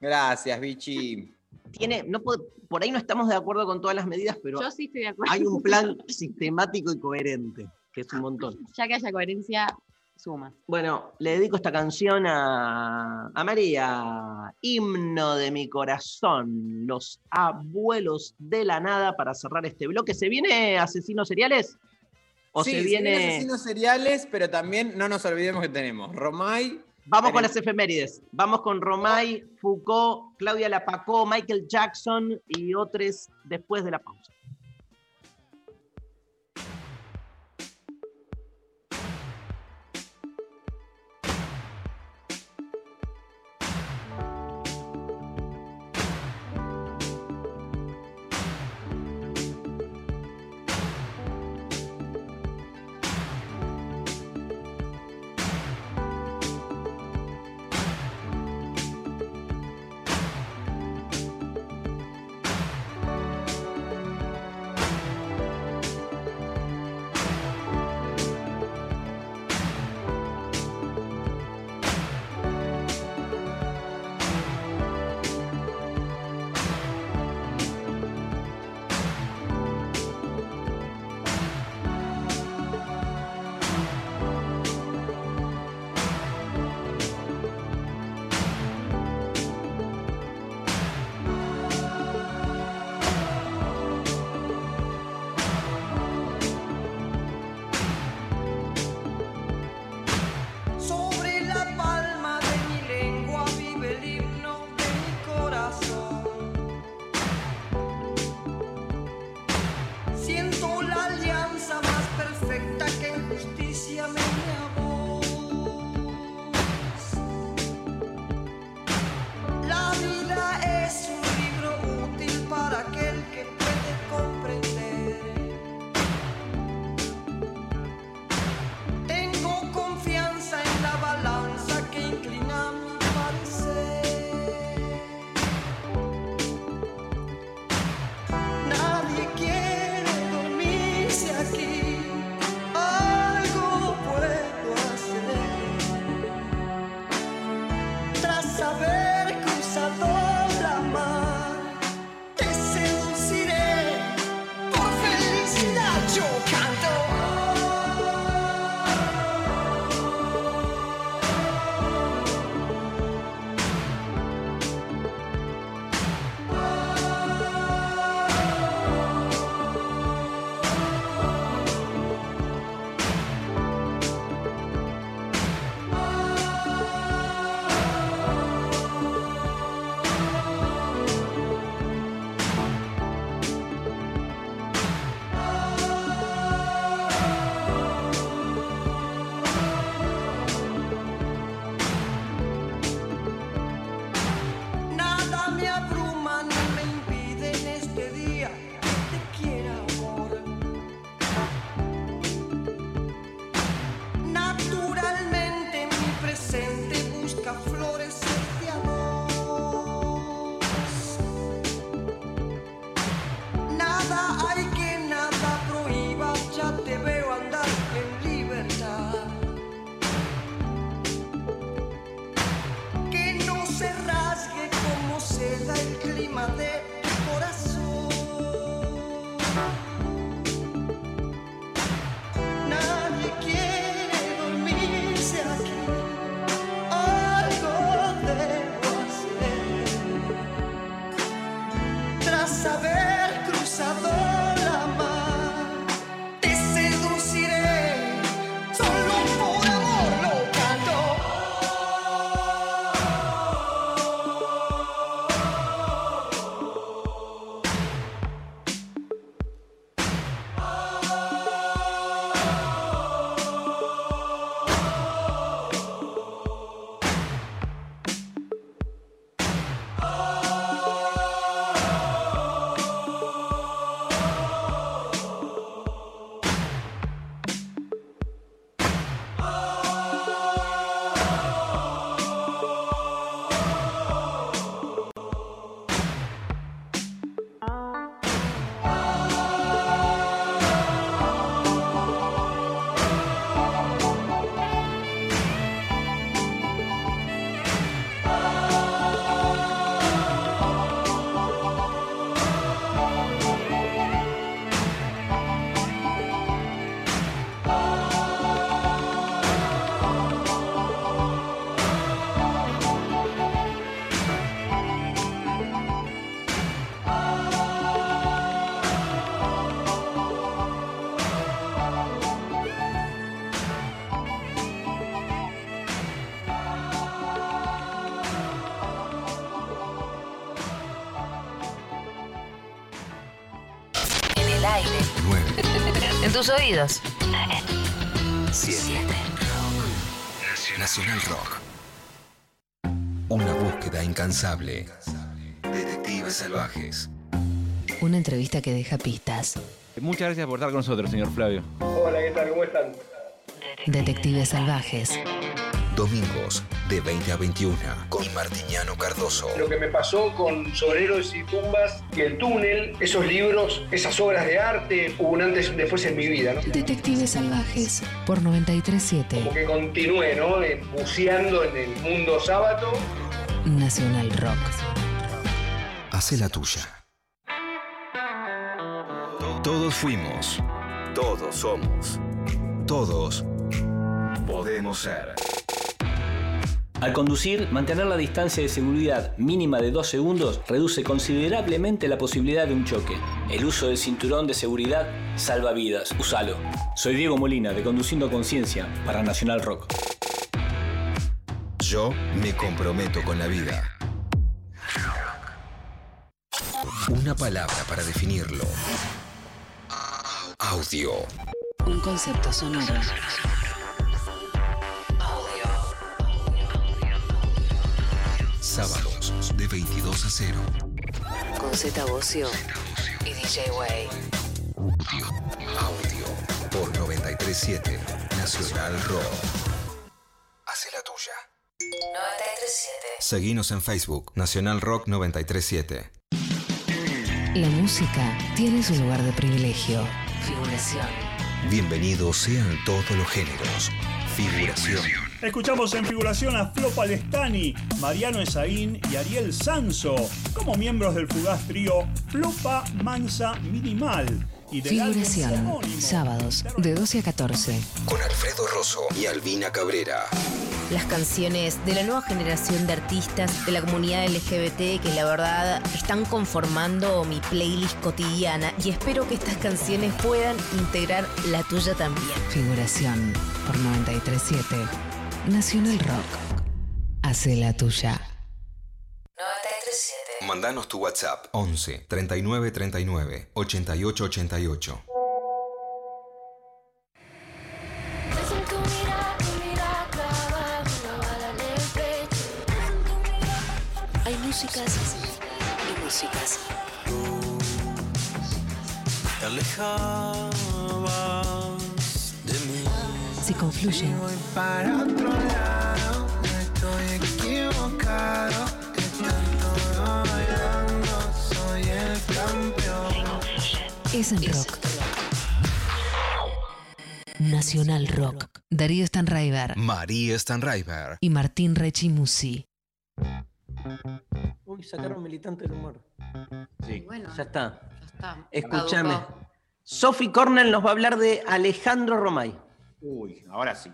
Gracias, Vichy. Tiene, no por ahí no estamos de acuerdo con todas las medidas, pero Yo sí estoy de acuerdo. hay un plan sistemático y coherente, que es un montón. Ya que haya coherencia, suma. Bueno, le dedico esta canción a, a María, himno de mi corazón, los abuelos de la nada para cerrar este bloque. ¿Se viene asesinos seriales? ¿O sí, se se viene... asesinos seriales, pero también no nos olvidemos que tenemos Romay. Vamos con las efemérides. Vamos con Romay, Foucault, Claudia Lapacó, Michael Jackson y otros después de la pausa. Tus oídos. 7. Nacional Rock. Una búsqueda incansable. Detectives salvajes. Una entrevista que deja pistas. Muchas gracias por estar con nosotros, señor Flavio. Hola, ¿qué tal? ¿Cómo están? Detectives salvajes. Domingos de 20 a 21 con Martiniano Cardoso. Lo que me pasó con Soreros y Tumbas, que el túnel, esos libros, esas obras de arte, hubo un antes y un después en mi vida, ¿no? Detectives salvajes por 937 Como que continué, ¿no? Eh, Buceando en el mundo sábado. Nacional Rock. Hace la tuya. Todos fuimos. Todos somos. Todos podemos ser. Al conducir, mantener la distancia de seguridad mínima de 2 segundos reduce considerablemente la posibilidad de un choque. El uso del cinturón de seguridad salva vidas. Úsalo. Soy Diego Molina de Conduciendo Conciencia para Nacional Rock. Yo me comprometo con la vida. Una palabra para definirlo. Audio. Un concepto sonoro. Sábados de 22 a 0. Con Z Bocio y DJ Way. Audio por 937 Nacional Rock. Hace la tuya. 937. Seguinos en Facebook Nacional Rock 937. La música tiene su lugar de privilegio. Figuración. Bienvenidos sean todos los géneros. Figuración. Escuchamos en figuración a Flo Palestani, Mariano Esaín y Ariel Sanso como miembros del fugaz trío Flopa Mansa Minimal. Y álbum Figuración. Sábados de 12 a 14. Con Alfredo Rosso y Albina Cabrera. Las canciones de la nueva generación de artistas de la comunidad LGBT que la verdad están conformando mi playlist cotidiana y espero que estas canciones puedan integrar la tuya también. Figuración por 937. Nacional Rock. Hace la tuya. 937. Mandanos tu WhatsApp 11 39 39 88 88. Hay músicas y músicas. Te. Si confluyen. Para otro lado, no estoy equivocado. De tanto bailando, soy el campeón. Es en rock. Nacional Rock. Darío Stanraiver María Stanraiver. y Martín Rechimusi. Uy, sacaron militante del humor. Sí. Bueno, Ya está. ya está. Escúchame. Sophie Cornell nos va a hablar de Alejandro Romay. Uy, ahora sí.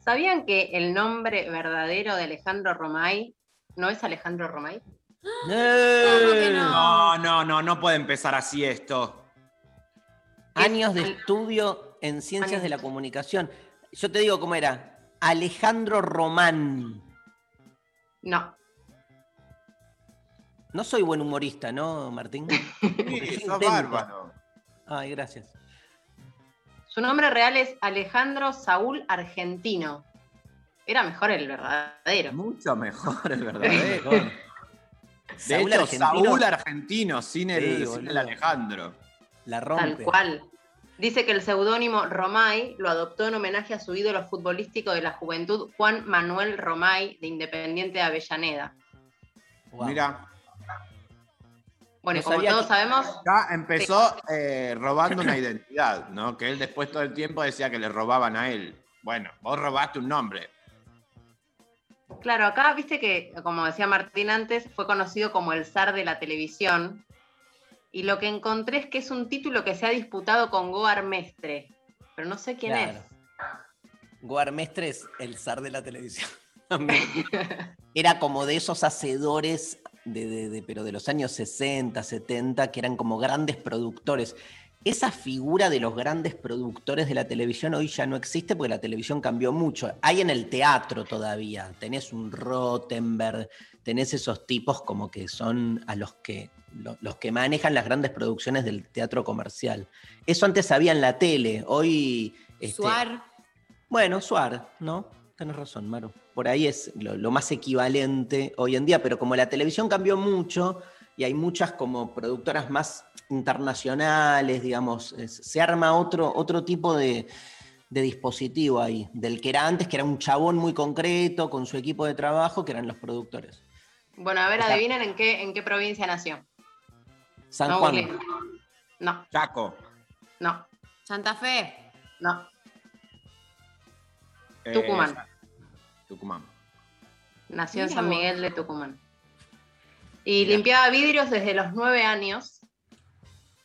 ¿Sabían que el nombre verdadero de Alejandro Romay no es Alejandro Romay? ¡Eh! No, no, no, no puede empezar así esto. Años de estudio en ciencias de la comunicación. Yo te digo cómo era. Alejandro Román. No. No soy buen humorista, ¿no, Martín? Sí, sos bárbaro. Ay, gracias. Su nombre real es Alejandro Saúl Argentino. Era mejor el verdadero. Mucho mejor el verdadero. De Saúl hecho, Argentino. Saúl argentino, sin el, Sí, sin el Alejandro. La Tal rompe. cual. Dice que el seudónimo Romay lo adoptó en homenaje a su ídolo futbolístico de la juventud, Juan Manuel Romay, de Independiente de Avellaneda. Wow. Mira, Bueno, y No como todos que- sabemos, ya empezó eh, robando una identidad, ¿no? Que él después todo el tiempo decía que le robaban a él. Bueno, vos robaste un nombre. claro, acá viste que, como decía Martín antes, fue conocido como el zar de la televisión. Y lo que encontré es que es un título que se ha disputado con Goar Mestre, pero no sé quién Claro. es. Goar Mestre es el zar de la televisión. Era como de esos hacedores de, de- de- pero de los años 60, 70, que eran como grandes productores. Esa figura de los grandes productores de la televisión hoy ya no existe porque la televisión cambió mucho. Hay en el teatro todavía. Tenés un Rottenberg, tenés esos tipos como que son a los que lo- los que manejan las grandes producciones del teatro comercial. Eso antes había en la tele, hoy... este, Suar. bueno, Suar, ¿no? Tienes razón, Maru. Por ahí es lo, lo más equivalente hoy en día, pero como la televisión cambió mucho y hay muchas como productoras más internacionales, digamos, es- se arma otro, otro tipo de, de dispositivo ahí, del que era antes, que era un chabón muy concreto con su equipo de trabajo, que eran los productores. Bueno, a ver, O sea- adivinen en qué, en qué provincia nació. San No, Juan. No, Chaco. no, Santa Fe. no. Eh, Tucumán. Tucumán. Nació en San. Miguel de Tucumán. Y Mirá. limpiaba vidrios desde los nueve años.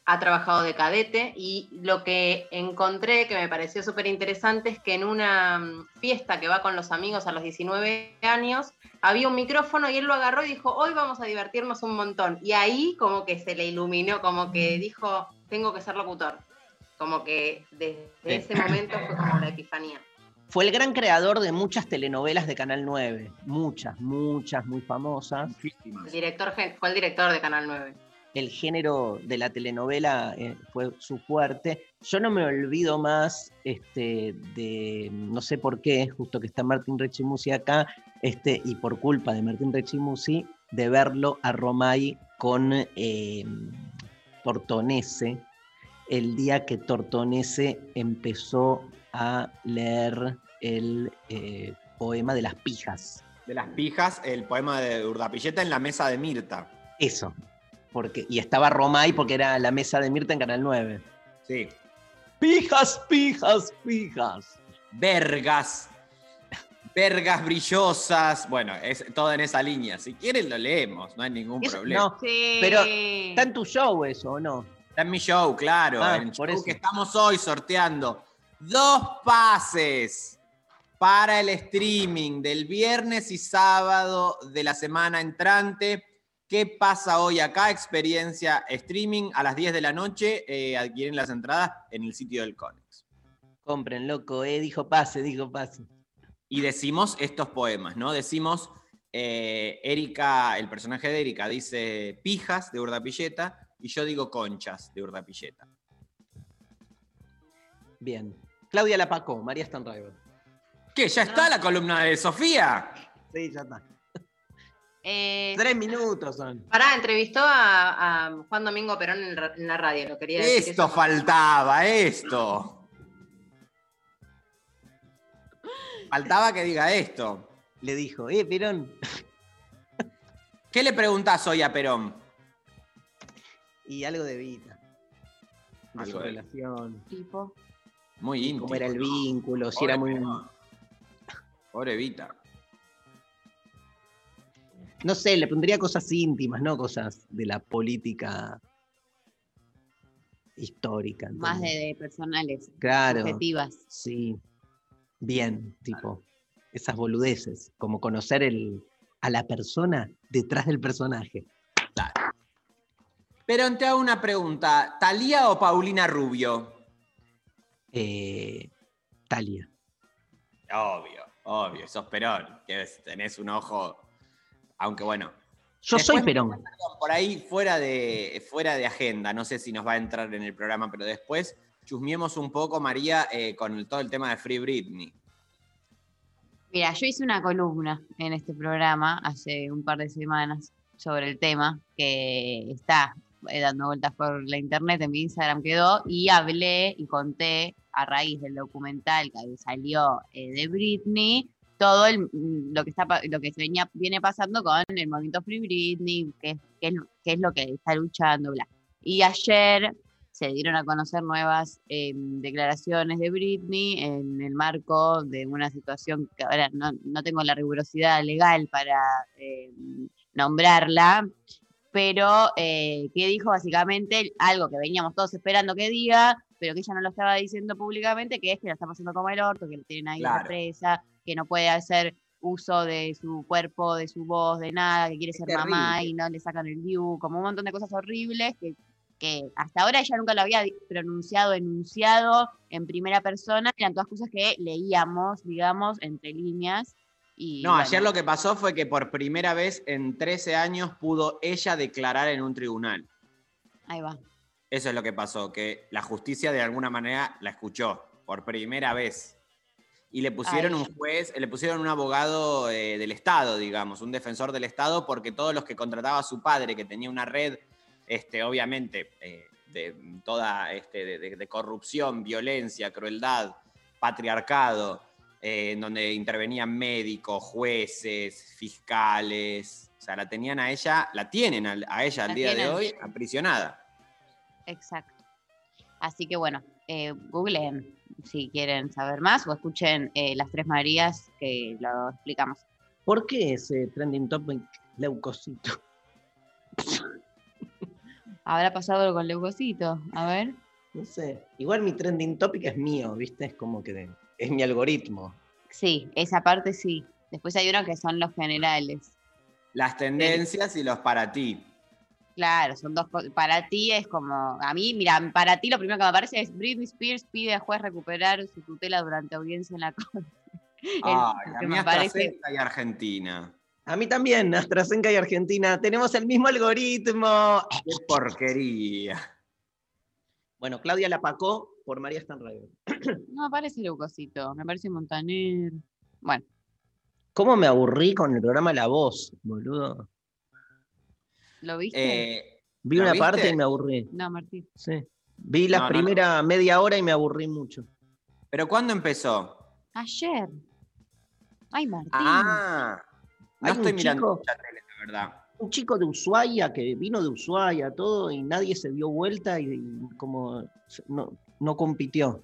Ha trabajado de cadete y lo que encontré que me pareció súper interesante es que en una mm, fiesta que va con los amigos a los 19 años había un micrófono y él lo agarró y dijo, hoy vamos a divertirnos un montón. Y ahí como que se le iluminó, como que dijo, tengo que ser locutor. Como que desde ese momento fue como la epifanía. Fue el gran creador de muchas telenovelas de Canal 9. Muchas, muchas, muy famosas. El director, fue el director de Canal 9. el género de la telenovela eh, fue su fuerte. Yo no me olvido más este, de, no sé por qué, justo que está Martín Rechimusi acá, este, y por culpa de Martín Rechimusi, de verlo a Romay con eh, Tortonese, el día que Tortonese empezó a leer el eh, poema de las pijas. De las pijas, el poema de Urdapilleta en la mesa de Mirta. Eso. Porque, y estaba Romay porque era la mesa de Mirta en Canal 9. Sí. Pijas, pijas, pijas. Vergas. Vergas brillosas. Bueno, es todo en esa línea. Si quieren lo leemos, no hay ningún Eso- problema. no, pero está en tu show eso, ¿o no? Está en mi show, claro. Ah, en el por show eso. que estamos hoy sorteando dos pases para el streaming del viernes y sábado de la semana entrante. ¿Qué pasa hoy acá? Experiencia streaming a las 10 de la noche. eh, adquieren las entradas en el sitio del Conex. Compren, loco, eh, dijo pase, dijo pase. Y decimos estos poemas, ¿no? Decimos, eh, Erika, el personaje de Erika dice pijas de Urdapilleta y yo digo conchas de Urdapilleta. Bien. Claudia Lapacó, María Stanriver. ¿Qué? ¿Ya está la columna de Sofía? Sí, ya está. Eh, Tres minutos son. Pará, entrevistó a, a Juan Domingo Perón en, ra- en la radio, lo quería decir. Esto eso. faltaba, esto. Faltaba que diga esto. Le dijo, eh, Perón. ¿Qué le preguntás hoy a Perón? Y algo de Vita. De Algo su de- relación. tipo. Muy íntimo. Cómo era el ¿no? vínculo, si Pobre era muy. Pobre Evita. No sé, le pondría cosas íntimas, no cosas de la política histórica. Más de, personales. Claro. Subjetivas. Sí. Bien, tipo, esas boludeces, como conocer el, a la persona detrás del personaje. Perón, te hago una pregunta. ¿Talía o Paulina Rubio? Eh, Talia. Obvio, obvio, sos Perón, que tenés un ojo, aunque bueno. Yo soy Perón. Por ahí fuera de, fuera de agenda, no sé si nos va a entrar en el programa, pero después chusmiemos un poco, María, eh, con el- todo el tema de Free Britney. Mira, yo hice una columna en este programa hace un par de semanas sobre el tema que está eh, dando vueltas por la internet, en mi Instagram quedó, y hablé y conté a raíz del documental que salió eh, de Britney, todo mm, lo que está lo que viene pasando con el movimiento Free Britney, qué, qué es, lo- que está luchando. Y ayer se dieron a conocer nuevas eh, declaraciones de Britney en el marco de una situación que ahora no, no tengo la rigurosidad legal para eh, nombrarla, pero eh, que dijo básicamente algo que veníamos todos esperando que diga, pero que ella no lo estaba diciendo públicamente, que es que la está pasando como el orto, que lo tienen ahí Claro. presa, que no puede hacer uso de su cuerpo, de su voz, de nada, que quiere ser mamá y no le sacan el view, como un montón de cosas horribles que, que hasta ahora ella nunca lo había pronunciado, enunciado en primera persona, eran todas cosas que leíamos, digamos, entre líneas. Y, No, bueno, ayer lo que pasó fue que por primera vez en 13 años pudo ella declarar en un tribunal. Ahí va. Eso es lo que pasó, que la justicia de alguna manera la escuchó por primera vez. Y le pusieron Ay. un juez, le pusieron un abogado eh, del Estado, digamos, un defensor del Estado, porque todos los que contrataba su padre, que tenía una red, este, obviamente, eh, de toda este, de, de- de corrupción, violencia, crueldad, patriarcado, eh, en donde intervenían médicos, jueces, fiscales. O sea, la tenían a ella, la tienen a ella al día de hoy aprisionada. Exacto. Así que bueno, eh, googleen si quieren saber más o escuchen eh, Las Tres Marías que lo explicamos. ¿Por qué ese trending topic leucocito? ¿Habrá pasado algo con Leucocito? A ver. No sé. Igual mi trending topic es mío, ¿viste? Es como que es mi algoritmo. Sí, esa parte sí. Después hay uno que son los generales. Las tendencias y los para ti. Claro, son dos cosas. Para ti es como. A mí, mira, para ti lo primero que me aparece es Britney Spears pide a juez recuperar su tutela durante audiencia en la corte. Lo a que mí me aparece- AstraZeneca y Argentina. A mí también, AstraZeneca y Argentina. Tenemos el mismo algoritmo. Qué porquería. Bueno, Claudia la pacó por María Stanriver. No me aparece Leucocito, me aparece Montaner. Bueno, ¿Cómo me aburrí con el programa La Voz, boludo? ¿lo viste? Eh, Vi ¿Lo una viste? parte y me aburrí. no, Martín. Sí. Vi la No, no, primera media hora y me aburrí mucho. ¿Pero cuándo empezó? Ayer. Ay, Martín. Ah, no estoy un mirando mucha tele, la verdad. Un chico de Ushuaia que vino de Ushuaia, todo, y nadie se dio vuelta y, y como no, no compitió.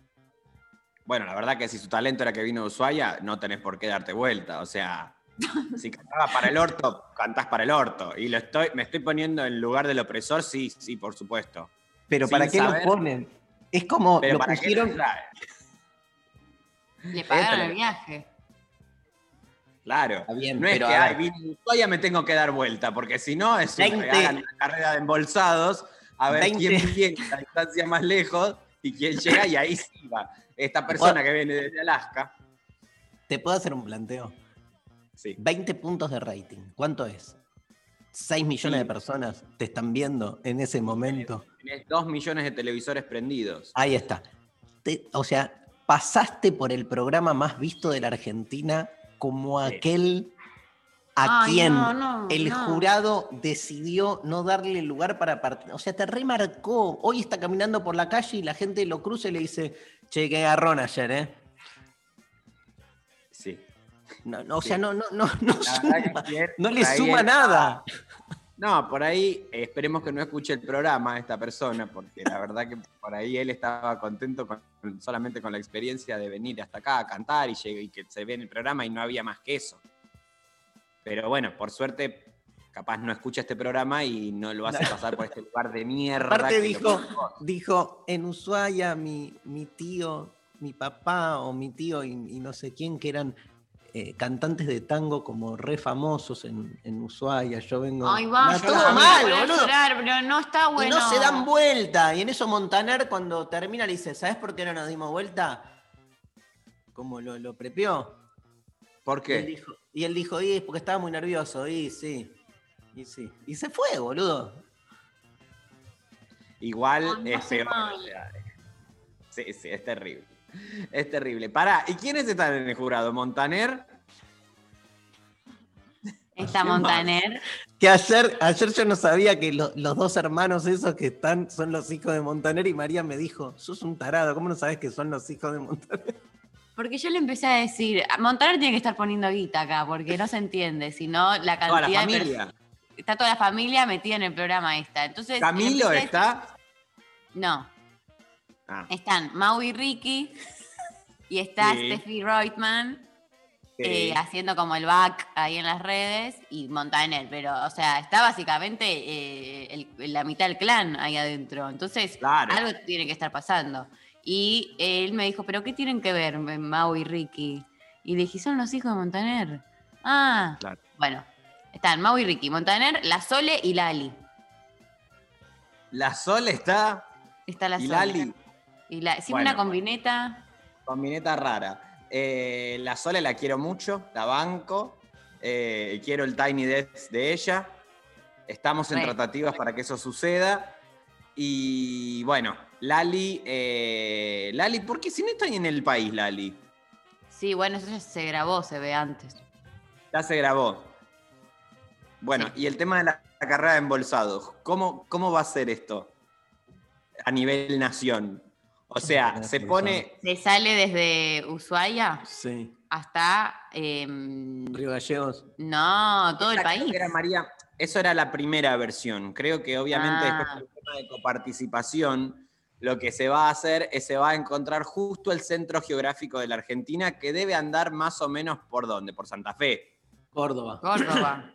Bueno, la verdad que si su talento era que vino de Ushuaia, no tenés por qué darte vuelta. O sea, si cantaba para el orto, cantás para el orto. Y lo estoy, me estoy poniendo en lugar del opresor, sí, sí, por supuesto. Pero Sin ¿para qué saber- lo ponen? Es como Pero lo ¿para qué pusieron. Le pagaron el viaje. Claro. Está bien, no es que a ay, vine de Ushuaia, me tengo que dar vuelta, porque si no es un- 20. hagan una carrera de embolsados a ver 20. quién viene a la distancia más lejos y quién llega y ahí sí va. Esta persona que viene desde Alaska. Te puedo hacer un planteo. Sí. 20 puntos de rating. ¿Cuánto es? 6 millones Sí. de personas te están viendo en ese momento. Tenés dos millones de televisores prendidos. Ahí está. Te- o sea, pasaste por el programa más visto de la Argentina como Sí. aquel a Ay, quien no, no, el no. jurado decidió no darle lugar para partir. O sea, te remarcó. Hoy está caminando por la calle y la gente lo cruza y le dice, che, qué garrón ayer, ¿eh? Sí. No, no, o Sí. sea, no, no, no, no, suma, ayer, no le suma él- nada. No, por ahí esperemos que no escuche el programa esta persona, porque la verdad que por ahí él estaba contento con- solamente con la experiencia de venir hasta acá a cantar y, llegue- y que se ve en el programa y no había más que eso. Pero bueno, por suerte, capaz no escucha este programa y no lo hace pasar por este lugar de mierda. Aparte dijo, dijo, en Ushuaia mi, mi tío, mi papá o mi tío y, y no sé quién, que eran eh, cantantes de tango como re famosos en, en Ushuaia. Yo vengo... Ay, va, No, todo mal, boludo. llorar, pero no está Y bueno. no se dan vuelta. Y en eso Montaner cuando termina le dice, ¿sabes por qué no nos dimos vuelta? Como lo, lo prepió. ¿Por él qué? dijo, y él dijo, y es porque estaba muy nervioso, y sí. Y sí. Y se fue, boludo. Igual es peor. sí, sí, es terrible. Es terrible. Pará, ¿y quiénes están en el jurado? ¿Montaner? Está. Montaner. Que ayer, ayer yo no sabía que lo- los dos hermanos esos que están son los hijos de Montaner y María me dijo, sos un tarado, ¿cómo no sabes que son los hijos de Montaner? Porque yo le empecé a decir, Montaner tiene que estar poniendo guita acá, porque no se entiende, sino la cantidad Toda la de familia. está toda la familia metida en el programa esta. Entonces, ¿Camilo está? No, Ah, están Mau y Ricky y está Sí. Steffi Reutemann sí. eh, haciendo como el back ahí en las redes y Montaner, pero o sea, está básicamente eh, el- la mitad del clan ahí adentro. Entonces, Claro. algo tiene que estar pasando. Y él me dijo, ¿pero qué tienen que ver Mau y Ricky? Y le dije, son los hijos de Montaner. Ah, Claro. bueno. Están Mau y Ricky, Montaner, La Sole y Lali. La Sol está. Está La y Sole. Lali, Y la, sin Bueno. una combineta. combineta rara. Eh, la Sole la quiero mucho, la banco. eh, quiero el Tiny Desk de ella. Estamos en Re. tratativas para que eso suceda. Y bueno, Lali. eh, Lali, ¿por qué si no está en el país, Lali? Sí, bueno, eso ya se grabó, se ve antes. Ya se grabó. Bueno, y el tema de la, la carrera de embolsados. ¿Cómo, ¿Cómo va a ser esto a nivel nación? O sea, se pone. Se sale desde Ushuaia Sí. hasta. em, Río Gallegos. no, todo el país. era, María, eso era la primera versión. Creo que obviamente Ah. después con el tema de coparticipación, lo que se va a hacer es se va a encontrar justo el centro geográfico de la Argentina que debe andar más o menos por dónde, por Santa Fe. Córdoba. Córdoba.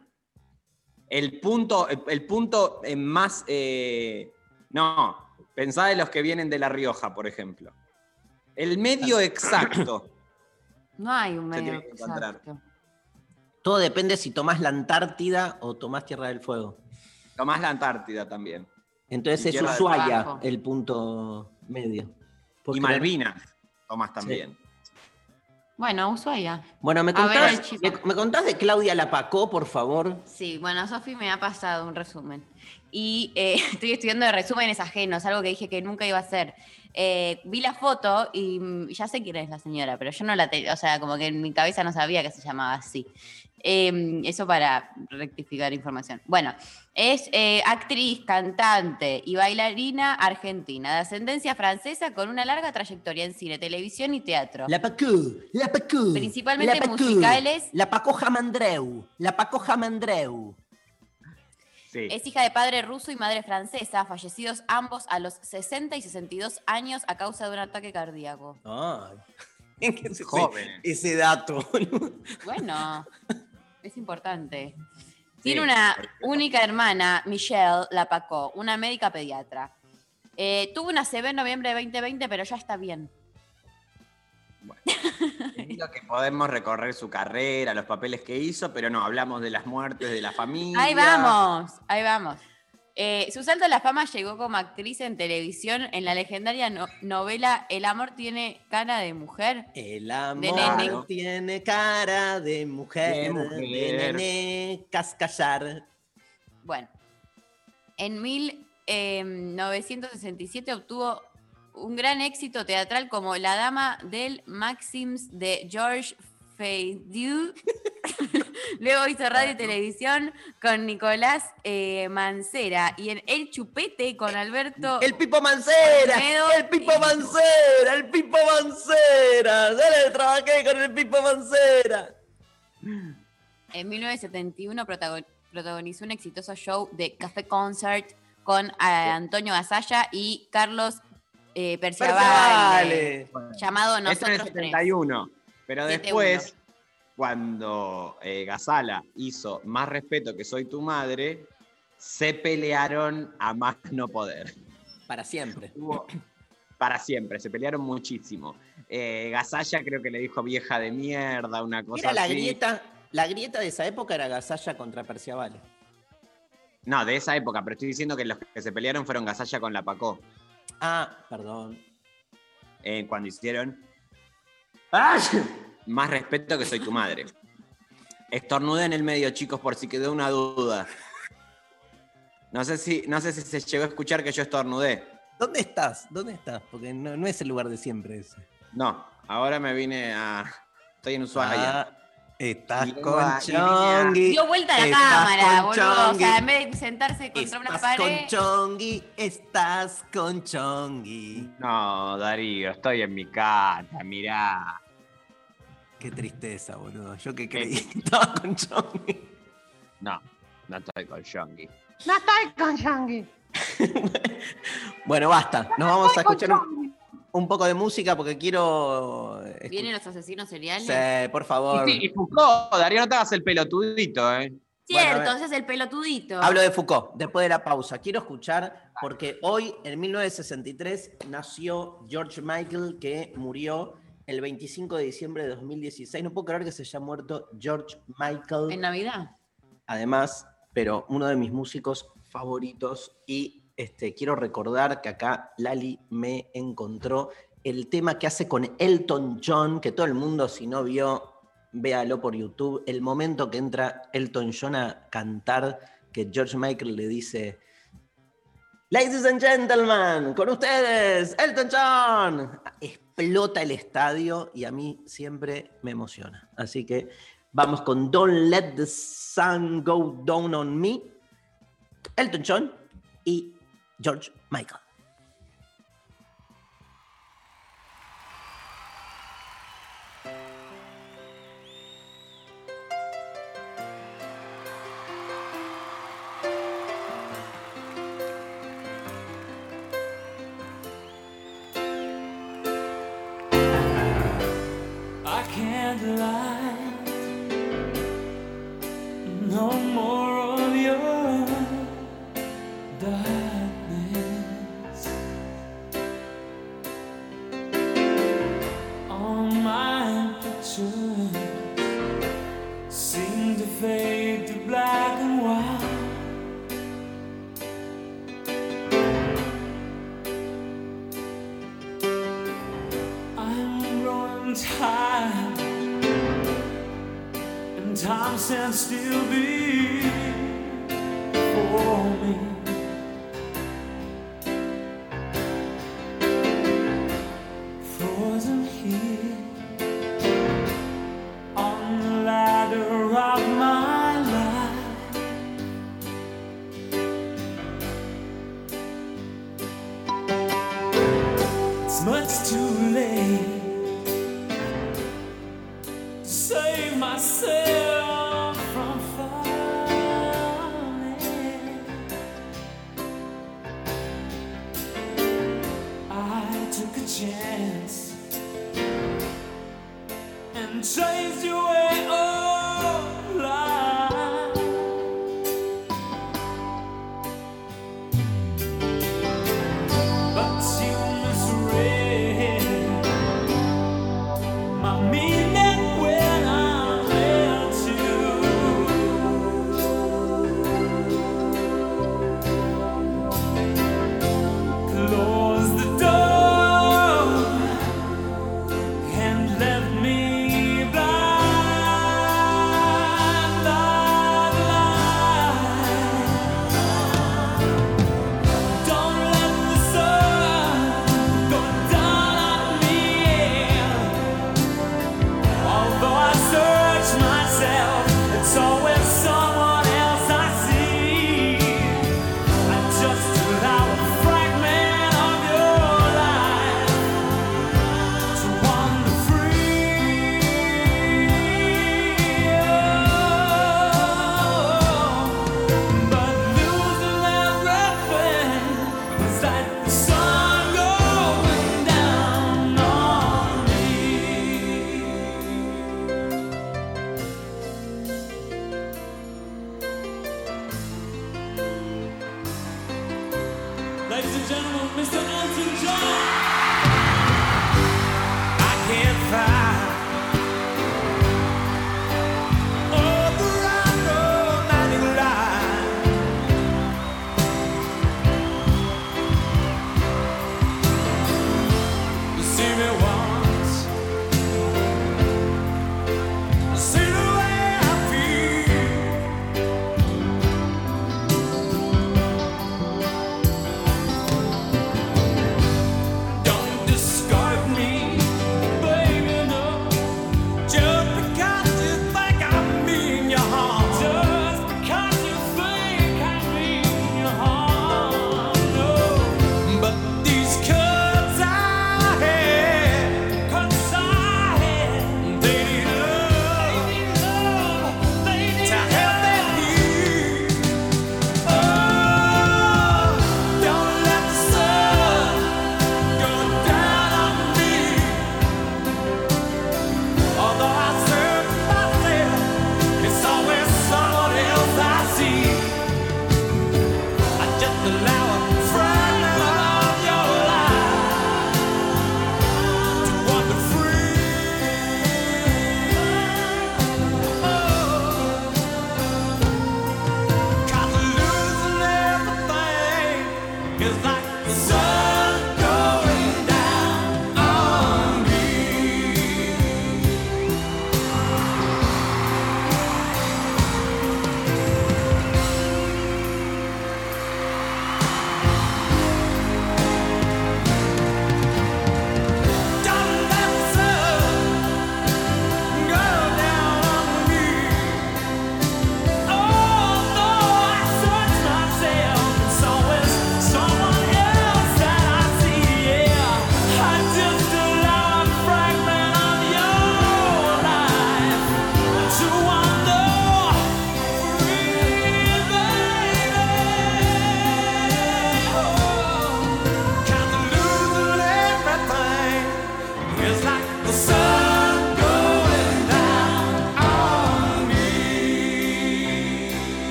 El punto, el, punto eh, más. eh, no, pensá en los que vienen de La Rioja, por ejemplo. El medio exacto. No hay un medio tiene que encontrar. exacto. Todo depende si tomás la Antártida o tomás Tierra del Fuego. Tomás la Antártida también. Entonces es Ushuaia el punto medio. Y Malvinas, Tomás también. Bueno, Ushuaia. Bueno, ¿me ver, contás, me, me contás de Claudia Lapacó, por favor? Sí, bueno, Sofi me ha pasado un resumen. Y eh, estoy estudiando de resúmenes ajenos, algo que dije que nunca iba a hacer. Eh, vi la foto y ya sé quién es la señora, pero yo no la tenía, o sea, como que en mi cabeza no sabía que se llamaba así. Eh, eso para rectificar información. Bueno, es eh, actriz, cantante y bailarina argentina, de ascendencia francesa con una larga trayectoria en cine, televisión y teatro. Lapacó, Lapacó. Principalmente Lapacó, musicales. Lapacó Jamandreu, Lapacó Jamandreu. Sí. Es hija de padre ruso y madre francesa, fallecidos ambos a los 60 y 62 años a causa de un ataque cardíaco. Ay. ese, Jóvenes. ese dato. Bueno, es importante. Tiene Sí, una única hermana, Michelle Lapacó, una médica pediatra. Eh, tuvo una CB en noviembre de 2020, pero ya está bien. Lo que podemos recorrer su carrera, los papeles que hizo, pero no, hablamos de las muertes de la familia. Ahí vamos, ahí vamos. Eh, su salto a la fama llegó como actriz en televisión en la legendaria no- novela El amor tiene cara de mujer. El amor tiene cara de mujer, De mujer. de nene, cascallar. Bueno, en 1967 obtuvo un gran éxito teatral como La Dama del Maxims de George Feydeau. Luego hizo radio y televisión con Nicolás eh, Mancera y en El Chupete con Alberto. El Pipo Mancera, Olmedo el Pipo y- Mancera, el Pipo Mancera. Dale, trabajé con el Pipo Mancera. En 1971 protago- protagonizó un exitoso show de Café Concert con eh, Antonio Gasalla y Carlos eh, Perciavale. llamado Esto en el Nosotros Tres. 71. Pero 7-1. después, cuando eh, Gazala hizo Más respeto que soy tu madre, se pelearon a más no poder. Para siempre. Hubo- para siempre, se pelearon muchísimo. Eh, Gazalla creo que le dijo vieja de mierda, una cosa Era la así. grieta, la grieta de esa época era Gasalla contra Perciavale. No, de esa época, pero estoy diciendo que los que se pelearon fueron Gazalla con la Pacó. Ah, perdón. eh, cuando hicieron ¡Ay! Más respeto que soy tu madre. Estornudé en el medio, chicos, por si quedó una duda. No sé si, no sé si se llegó a escuchar que yo estornudé. ¿Dónde estás? ¿Dónde estás? Porque no, no es el lugar de siempre ese. No, ahora me vine a. Estoy en Ushuaia. Ah, estás con Chongui. Dio vuelta a la Estás cámara, boludo. O sea, en vez de sentarse contra una Estás pared. con Chongui, estás con Chongui. No, Darío, estoy en mi casa, mirá. Qué tristeza, boludo. Yo que creí que estaba con Chongui. No, no estoy con Shongi. No estoy con Yangi. Bueno, basta. Nos vamos a escuchar un, un poco de música porque quiero. Vienen los asesinos seriales. Sí, por favor. Y, sí, y Foucault, Darío, no te hagas el pelotudito, ¿eh? Cierto, Bueno, ver. entonces el pelotudito. Hablo de Foucault, después de la pausa. Quiero escuchar, porque hoy, en 1963, nació George Michael, que murió el 25 de diciembre de 2016. No puedo creer que se haya muerto George Michael. ¿En Navidad? Además, pero uno de mis músicos favoritos y este, quiero recordar que acá Lali me encontró el tema que hace con Elton John, que todo el mundo si no vio, véalo por YouTube, el momento que entra Elton John a cantar, que George Michael le dice, Ladies and gentlemen, con ustedes, Elton John. Explota el estadio y a mí siempre me emociona. Así que vamos con Don't Let the Sun Go Down on Me, Elton John y George Michael.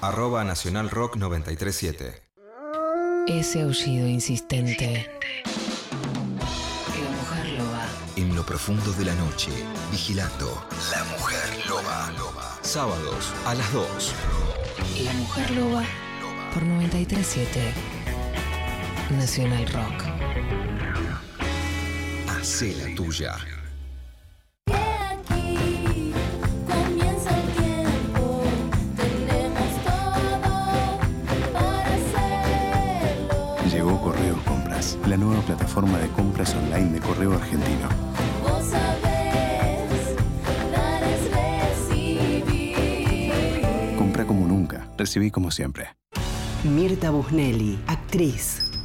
Arroba Nacional Rock 937. Ese aullido insistente. La mujer loba. En lo profundo de la noche, vigilando La Mujer Loba. Sábados a las 2. La mujer loba por 937. Nacional Rock. Hacé la tuya. Plataforma de compras online de Correo Argentino. Vos sabés, dar es recibir. Compra como nunca, recibí como siempre. Mirta Busnelli, actriz.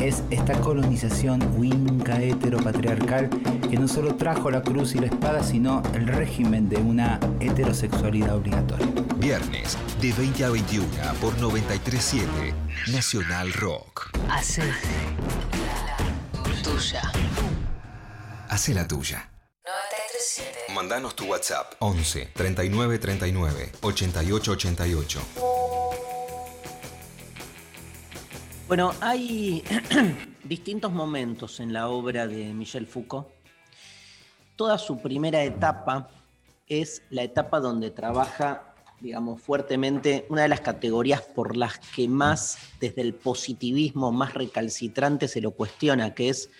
es esta colonización winca heteropatriarcal que no solo trajo la cruz y la espada, sino el régimen de una heterosexualidad obligatoria. Viernes de 20 a 21 por 937 Nacional Rock. Hace tuya. Hace la tuya. 937. Mandanos tu WhatsApp 11 39 39 88 88. Bueno, hay distintos momentos en la obra de Michel Foucault. Toda su primera etapa es la etapa donde trabaja, digamos, fuertemente una de las categorías por las que más, desde el positivismo más recalcitrante, se lo cuestiona, que es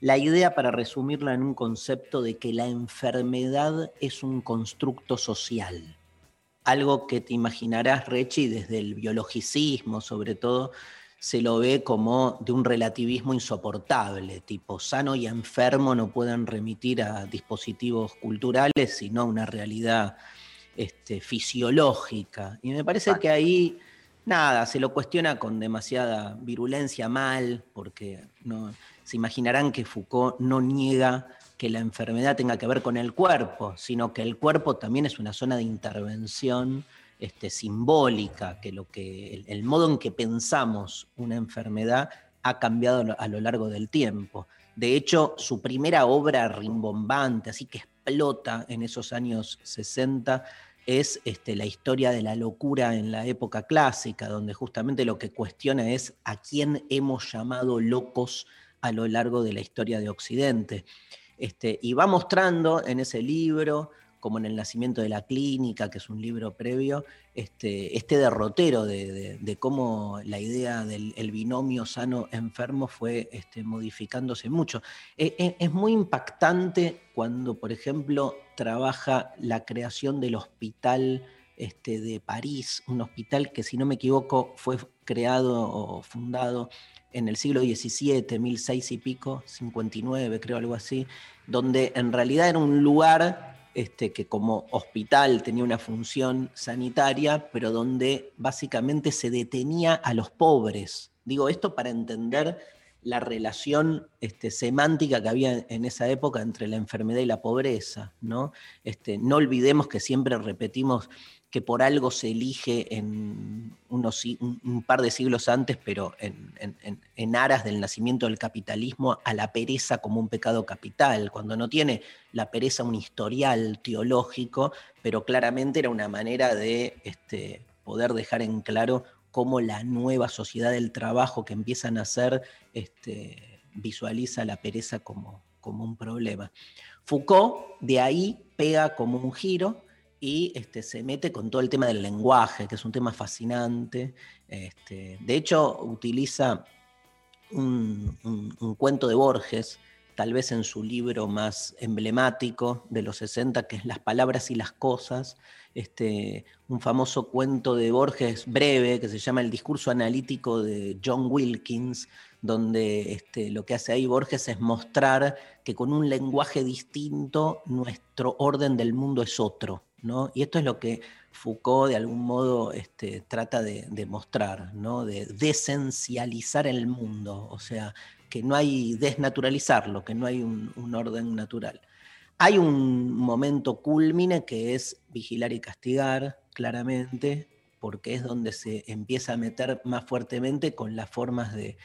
la idea, para resumirla en un concepto, de que la enfermedad es un constructo social. Algo que te imaginarás, Rechi, desde el biologicismo, sobre todo, se lo ve como de un relativismo insoportable, tipo sano y enfermo no pueden remitir a dispositivos culturales, sino a una realidad este, fisiológica. Y me parece que ahí, nada, se lo cuestiona con demasiada virulencia mal, porque no, se imaginarán que Foucault no niega que la enfermedad tenga que ver con el cuerpo, sino que el cuerpo también es una zona de intervención este, simbólica, que, lo que el, modo en que pensamos una enfermedad ha cambiado a lo largo del tiempo. De hecho, su primera obra rimbombante, así que explota en esos años 60, es este, la historia de la locura en la época clásica, donde justamente lo que cuestiona es a quién hemos llamado locos a lo largo de la historia de Occidente. Este, y va mostrando en ese libro como en El nacimiento de la clínica, que es un libro previo, este, este derrotero de, cómo la idea del el binomio sano-enfermo fue este, modificándose mucho. Es, es, muy impactante cuando, por ejemplo, trabaja la creación del hospital este, de París, un hospital que, si no me equivoco, fue creado o fundado en el siglo XVII, 1006 y pico, 59 creo, algo así, donde en realidad era un lugar este, que como hospital tenía una función sanitaria, pero donde básicamente se detenía a los pobres. Digo esto para entender la relación este, semántica que había en esa época entre la enfermedad y la pobreza. ¿no? Este, no olvidemos que siempre repetimos que por algo se elige en, unos, un, par de siglos antes, pero en, en- en- en aras del nacimiento del capitalismo, a la pereza como un pecado capital, cuando no tiene la pereza un historial teológico, pero claramente era una manera de este, poder dejar en claro cómo la nueva sociedad del trabajo que empieza a nacer este, visualiza la pereza como, como un problema. Foucault de ahí pega como un giro y este, se mete con todo el tema del lenguaje, que es un tema fascinante. Este, de hecho, utiliza un cuento de Borges, tal vez en su libro más emblemático de los 60, que es Las palabras y las cosas, este, un famoso cuento de Borges breve que se llama El discurso analítico de John Wilkins, donde este, lo que hace ahí Borges es mostrar que con un lenguaje distinto nuestro orden del mundo es otro. ¿no? Y esto es lo que Foucault de algún modo este, trata de, de mostrar, ¿no? de desencializar el mundo, o sea, que no hay desnaturalizarlo, que no hay un, orden natural. Hay un momento culmine que es vigilar y castigar, claramente, porque es donde se empieza a meter más fuertemente con las formas de,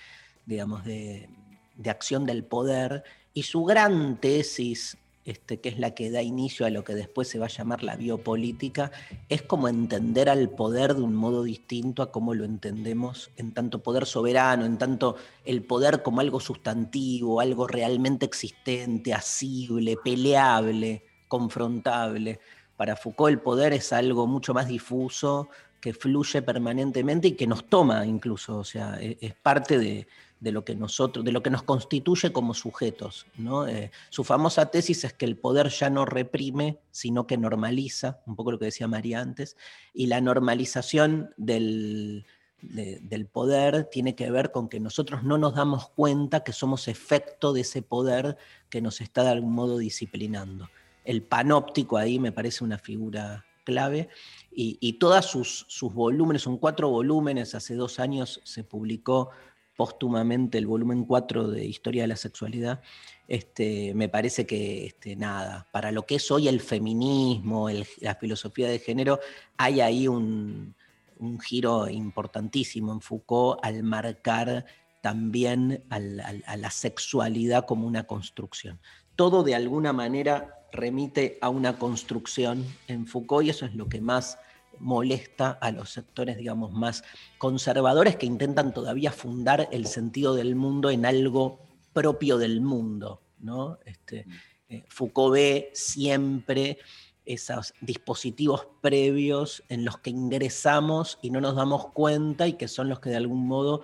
digamos, de, de acción del poder. Y su gran tesis, este, que es la que da inicio a lo que después se va a llamar la biopolítica, es como entender al poder de un modo distinto a cómo lo entendemos en tanto poder soberano, en tanto el poder como algo sustantivo, algo realmente existente, asible, peleable, confrontable. Para Foucault el poder es algo mucho más difuso, que fluye permanentemente y que nos toma incluso, o sea, e- es, parte de, de lo que nosotros, de lo que nos constituye como sujetos. ¿no? Eh, su famosa tesis es que el poder ya no reprime, sino que normaliza, un poco lo que decía María antes, y la normalización del, de- del poder tiene que ver con que nosotros no nos damos cuenta que somos efecto de ese poder que nos está de algún modo disciplinando. El panóptico ahí me parece una figura clave y, y todos sus, sus volúmenes, son cuatro volúmenes, hace dos años se publicó póstumamente el volumen 4 de Historia de la Sexualidad, este, me parece que este, nada, para lo que es hoy el feminismo, la filosofía de género, hay ahí un, un giro importantísimo en Foucault al marcar también a la sexualidad como una construcción. Todo de alguna manera remite a una construcción en Foucault y eso es lo que más molesta a los sectores, digamos, más conservadores que intentan todavía fundar el sentido del mundo en algo propio del mundo. ¿no? Este, eh, Foucault ve siempre esos dispositivos previos en los que ingresamos y no nos damos cuenta y que son los que de algún modo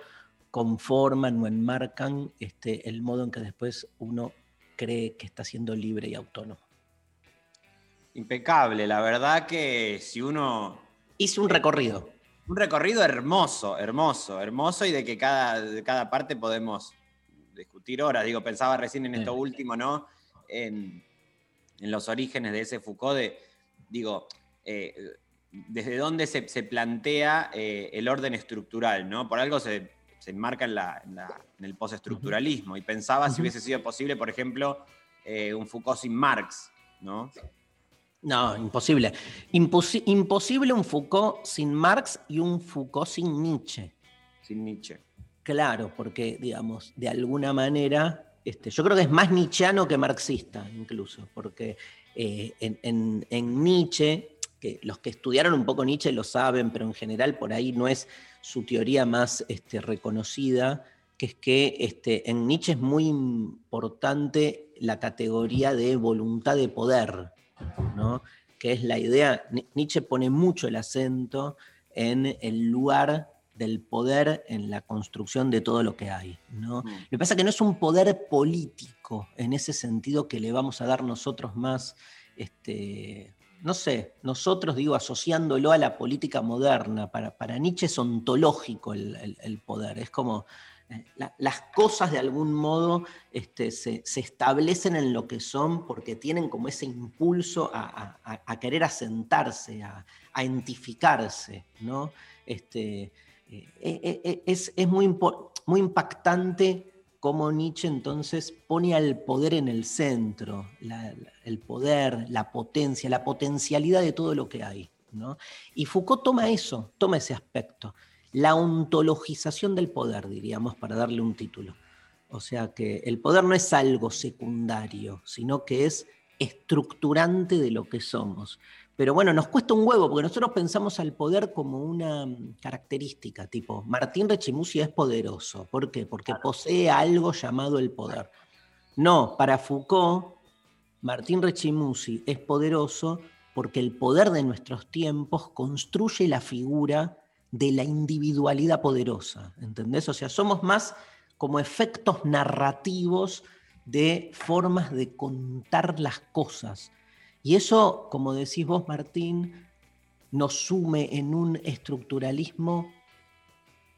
conforman o enmarcan este, el modo en que después uno cree que está siendo libre y autónomo. Impecable, la verdad que si uno... Hice un recorrido. Un recorrido hermoso, hermoso, hermoso y de que cada, de cada parte podemos discutir horas. Digo, pensaba recién en esto último, ¿no? En, en los orígenes de ese Foucault, de, digo, eh, desde dónde se, se plantea eh, el orden estructural, ¿no? Por algo se, se enmarca en, la- en la- en el postestructuralismo y pensaba si hubiese sido posible, por ejemplo, eh, un Foucault sin Marx, ¿no? No, imposible. Imposi- imposible un Foucault sin Marx y un Foucault sin Nietzsche. Sin Nietzsche. Claro, porque, digamos, de alguna manera, este, yo creo que es más nietzscheano que marxista, incluso, porque eh, en, en- en Nietzsche, que los que estudiaron un poco Nietzsche lo saben, pero en general por ahí no es su teoría más este, reconocida, que es que este, en Nietzsche es muy importante la categoría de voluntad de poder, ¿no? que es la idea, Ni- Nietzsche pone mucho el acento en el lugar del poder en la construcción de todo lo que hay. ¿no? Lo que pasa es que no es un poder político en ese sentido que le vamos a dar nosotros más, este, no sé, nosotros digo asociándolo a la política moderna. Para, para Nietzsche es ontológico el, el- el poder, es como la- las cosas de algún modo este, se, se establecen en lo que son porque tienen como ese impulso a, querer asentarse, a, identificarse, ¿no? Este, eh, eh, eh, es, es muy, muy impactante cómo Nietzsche entonces pone al poder en el centro, el poder, la potencia, la potencialidad de todo lo que hay. ¿no? Y Foucault toma eso, toma ese aspecto. La ontologización del poder, diríamos, para darle un título. O sea que el poder no es algo secundario, sino que es estructurante de lo que somos. Pero bueno, nos cuesta un huevo, porque nosotros pensamos al poder como una mm, característica, tipo, Martín Rechimusi es poderoso. ¿Por qué? Porque posee algo llamado el poder. No, para Foucault, Martín Rechimusi es poderoso porque el poder de nuestros tiempos construye la figura de la individualidad poderosa, ¿entendés? O sea, somos más como efectos narrativos de formas de contar las cosas. Y eso, como decís vos, Martín, nos sume en un estructuralismo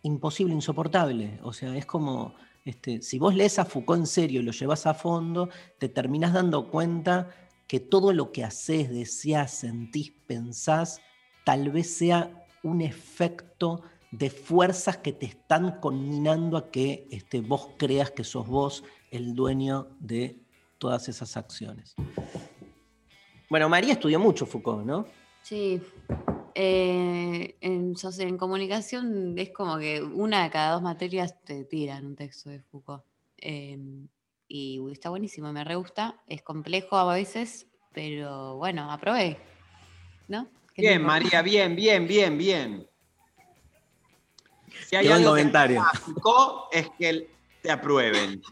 imposible, insoportable. O sea, es como, este, si vos lees a Foucault en serio y lo llevas a fondo, te terminás dando cuenta que todo lo que haces, deseas, sentís, pensás, tal vez sea un efecto de fuerzas que te están conminando a que este, vos creas que sos vos el dueño de todas esas acciones. Bueno, María estudió mucho Foucault, ¿no? Sí. Eh, en, en comunicación es como que una de cada dos materias te tiran un texto de Foucault. Eh, y está buenísimo, me re gusta. Es complejo a veces, pero bueno, aprobé. ¿No? ¿Qué Bien, tipo? María, bien, bien, bien, bien. Si hay algo que comentario. me Foucault es que te aprueben.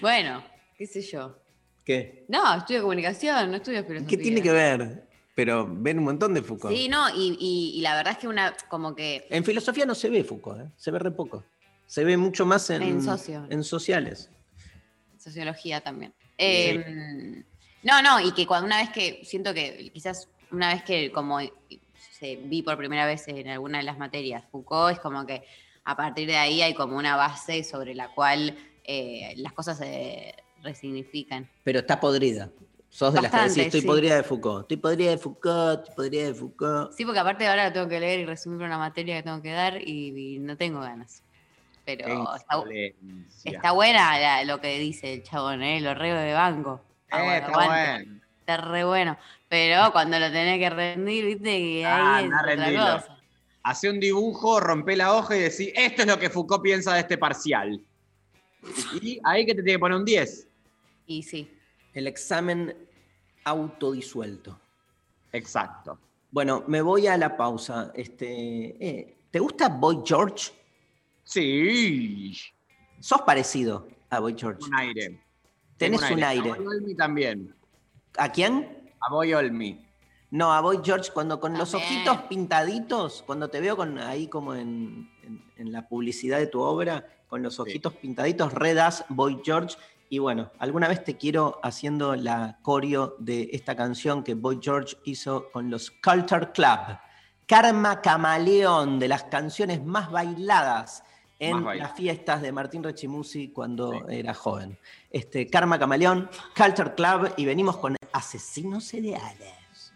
Bueno, qué sé yo. ¿Qué? No, estudio comunicación, no estudio filosofía. ¿Qué tiene que ver? Pero ven un montón de Foucault. Sí, no, y, y- y la verdad es que una, como que En filosofía no se ve Foucault, ¿eh? se ve re poco. Se ve mucho más en, En socio. en sociales. sociología también. Eh, no, no, y que cuando una vez que, siento que quizás una vez que como se vi por primera vez en alguna de las materias Foucault, es como que a partir de ahí hay como una base sobre la cual eh, las cosas se resignifican. Pero está podrida. Sos de las que decís, estoy sí. podrida de Foucault. Estoy podrida de Foucault, estoy podrida de Foucault. Sí, porque aparte ahora lo tengo que leer y resumir una materia que tengo que dar y, y no tengo ganas. Pero está, buena la- lo que dice el chabón, ¿eh? Lo reo de banco. Eh, está bueno. Está re bueno. Pero cuando lo tenés que rendir, viste que Ah, ahí es otra cosa. Un dibujo, rompe la hoja y decís, esto es lo que Foucault piensa de este parcial. Y ahí que te tiene que poner un 10. Y sí. El examen autodisuelto. Exacto. Bueno, me voy a la pausa. Este, eh, ¿Te gusta Boy George? Sí. Sos parecido a Boy George. Un aire. Tenés Tengo un aire. A Boy Olmi también. ¿A quién? A Boy Olmi. No, a Boy George, cuando con los ojitos pintaditos, cuando te veo con, ahí como en, en- en la publicidad de tu obra, con los ojitos pintaditos, redas Boy George. Y bueno, alguna vez te quiero haciendo la coreo de esta canción que Boy George hizo con los Culture Club. Karma Camaleón, de las canciones más bailadas en Más las fiestas de Martín Rechimusi cuando era joven. Este, Karma Camaleón, Culture Club, y venimos con Asesinos Seriales.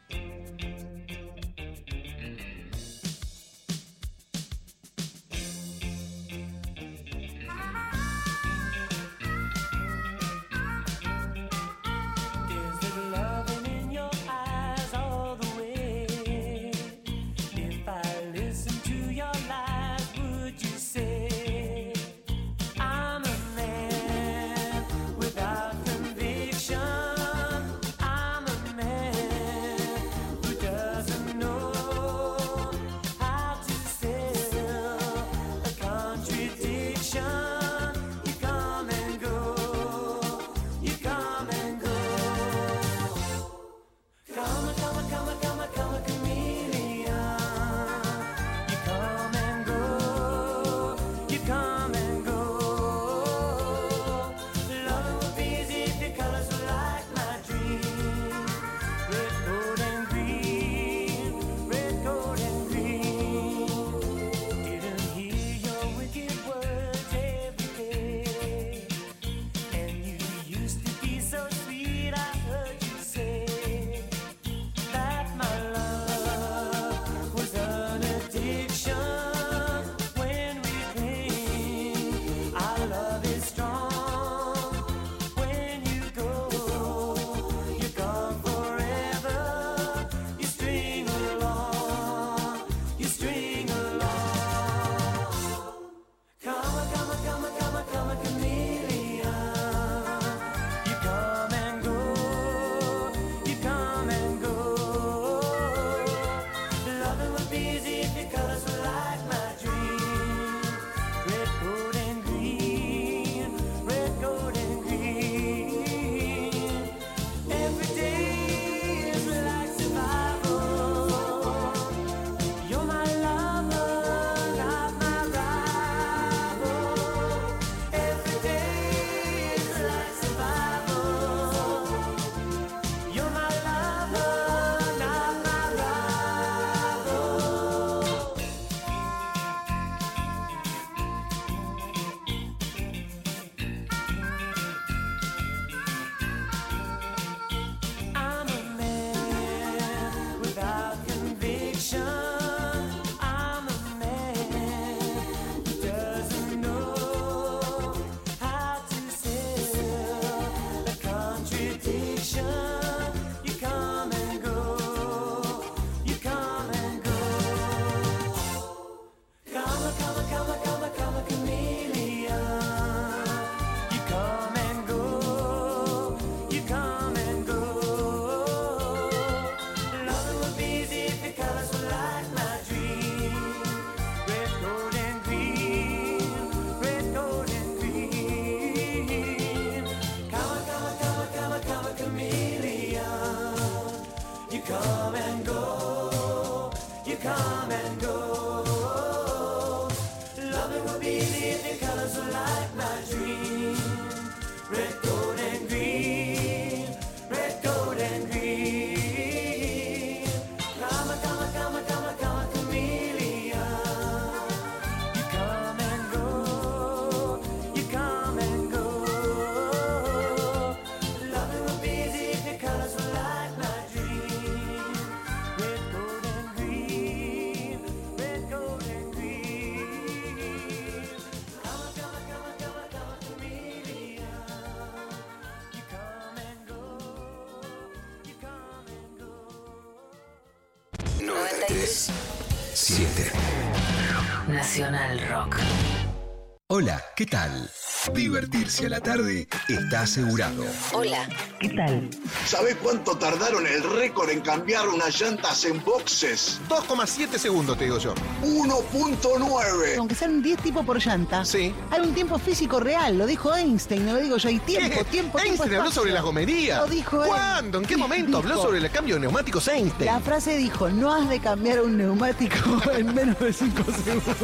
¿Qué tal? Divertirse a la tarde está asegurado. Hola, ¿qué tal? ¿Sabés cuánto tardaron el récord en cambiar unas llantas en boxes? 2,7 segundos, te digo yo. 1.9. Aunque sean 10 tipos por llanta, Sí. Un tiempo físico real, lo dijo Einstein, no lo digo yo, hay tiempo, ¿Qué? tiempo, tiempo. Einstein habló sobre las gomerías. Lo dijo él. ¿Cuándo? ¿En qué momento habló sobre el cambio de neumáticos Einstein? La frase dijo, no has de cambiar un neumático en menos de 5 segundos.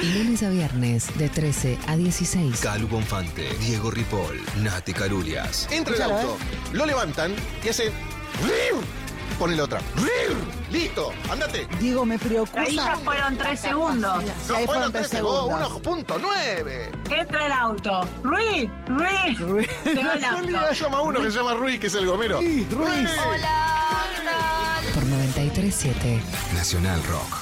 Lunes a viernes de 13 a 16. Calu Bonfante, Diego Ripoll, Nati Carulias. Entra el auto, lo levantan y hace. Pone la otra. Listo, andate. Digo, me preocupa. Ahí ya fueron tres segundos. Sí, ahí fueron 3 segundos. 1.9. Entra el auto. Ruiz, Ruiz. Se va el Un día auto. llama uno que se llama Ruiz, que es el gomero. Ruiz. Por 937. Nacional Rock.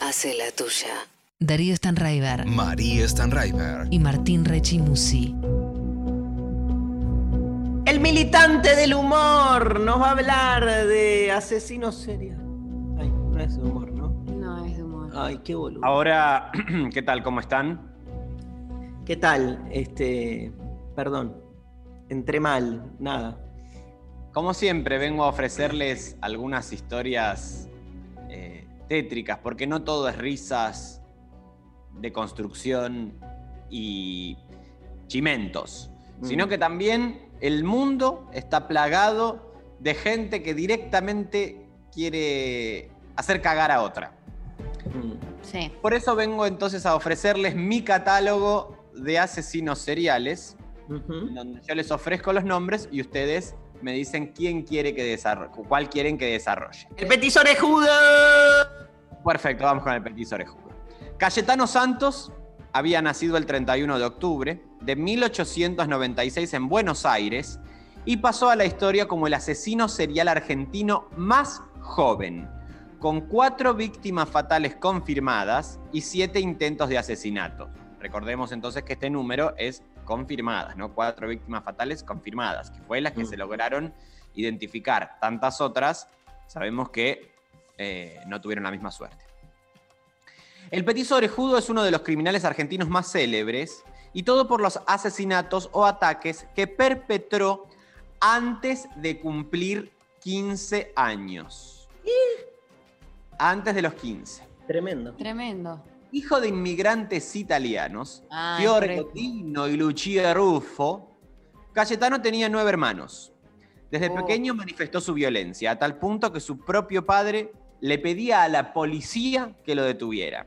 Hace la tuya. Darío Stanraiver María Stanraiver. y Martín Rechimusi. El militante del humor nos va a hablar de asesinos seriales. Ay, no es de humor, ¿no? No, es de humor. Ay, qué boludo. Ahora, ¿qué tal? ¿Cómo están? ¿Qué tal? Este, perdón, entré mal, nada. Como siempre, vengo a ofrecerles algunas historias eh, tétricas, porque no todo es risas de construcción y chimentos, sino Mm. que también el mundo está plagado de gente que directamente quiere hacer cagar a otra. Sí. Por eso vengo entonces a ofrecerles mi catálogo de asesinos seriales, donde yo les ofrezco los nombres y ustedes me dicen quién quiere que desarrolle, cuál quieren que desarrolle. ¡El petiso orejudo! Perfecto, vamos con el petiso orejudo. Cayetano Santos había nacido el 31 de octubre de 1896 en Buenos Aires y pasó a la historia como el asesino serial argentino más joven, con cuatro víctimas fatales confirmadas y siete intentos de asesinato. Recordemos entonces que este número es confirmadas, ¿no? Cuatro víctimas fatales confirmadas, que fue las que se lograron identificar. Tantas otras, sabemos que eh, no tuvieron la misma suerte. El petiso orejudo es uno de los criminales argentinos más célebres y todo por los asesinatos o ataques que perpetró antes de cumplir 15 años. Antes de los 15. Tremendo. Tremendo. Hijo de inmigrantes italianos, Ay, Fiore. Cotino y Lucia Ruffo, Cayetano tenía nueve hermanos. Desde Oh. pequeño manifestó su violencia, a tal punto que su propio padre le pedía a la policía que lo detuviera.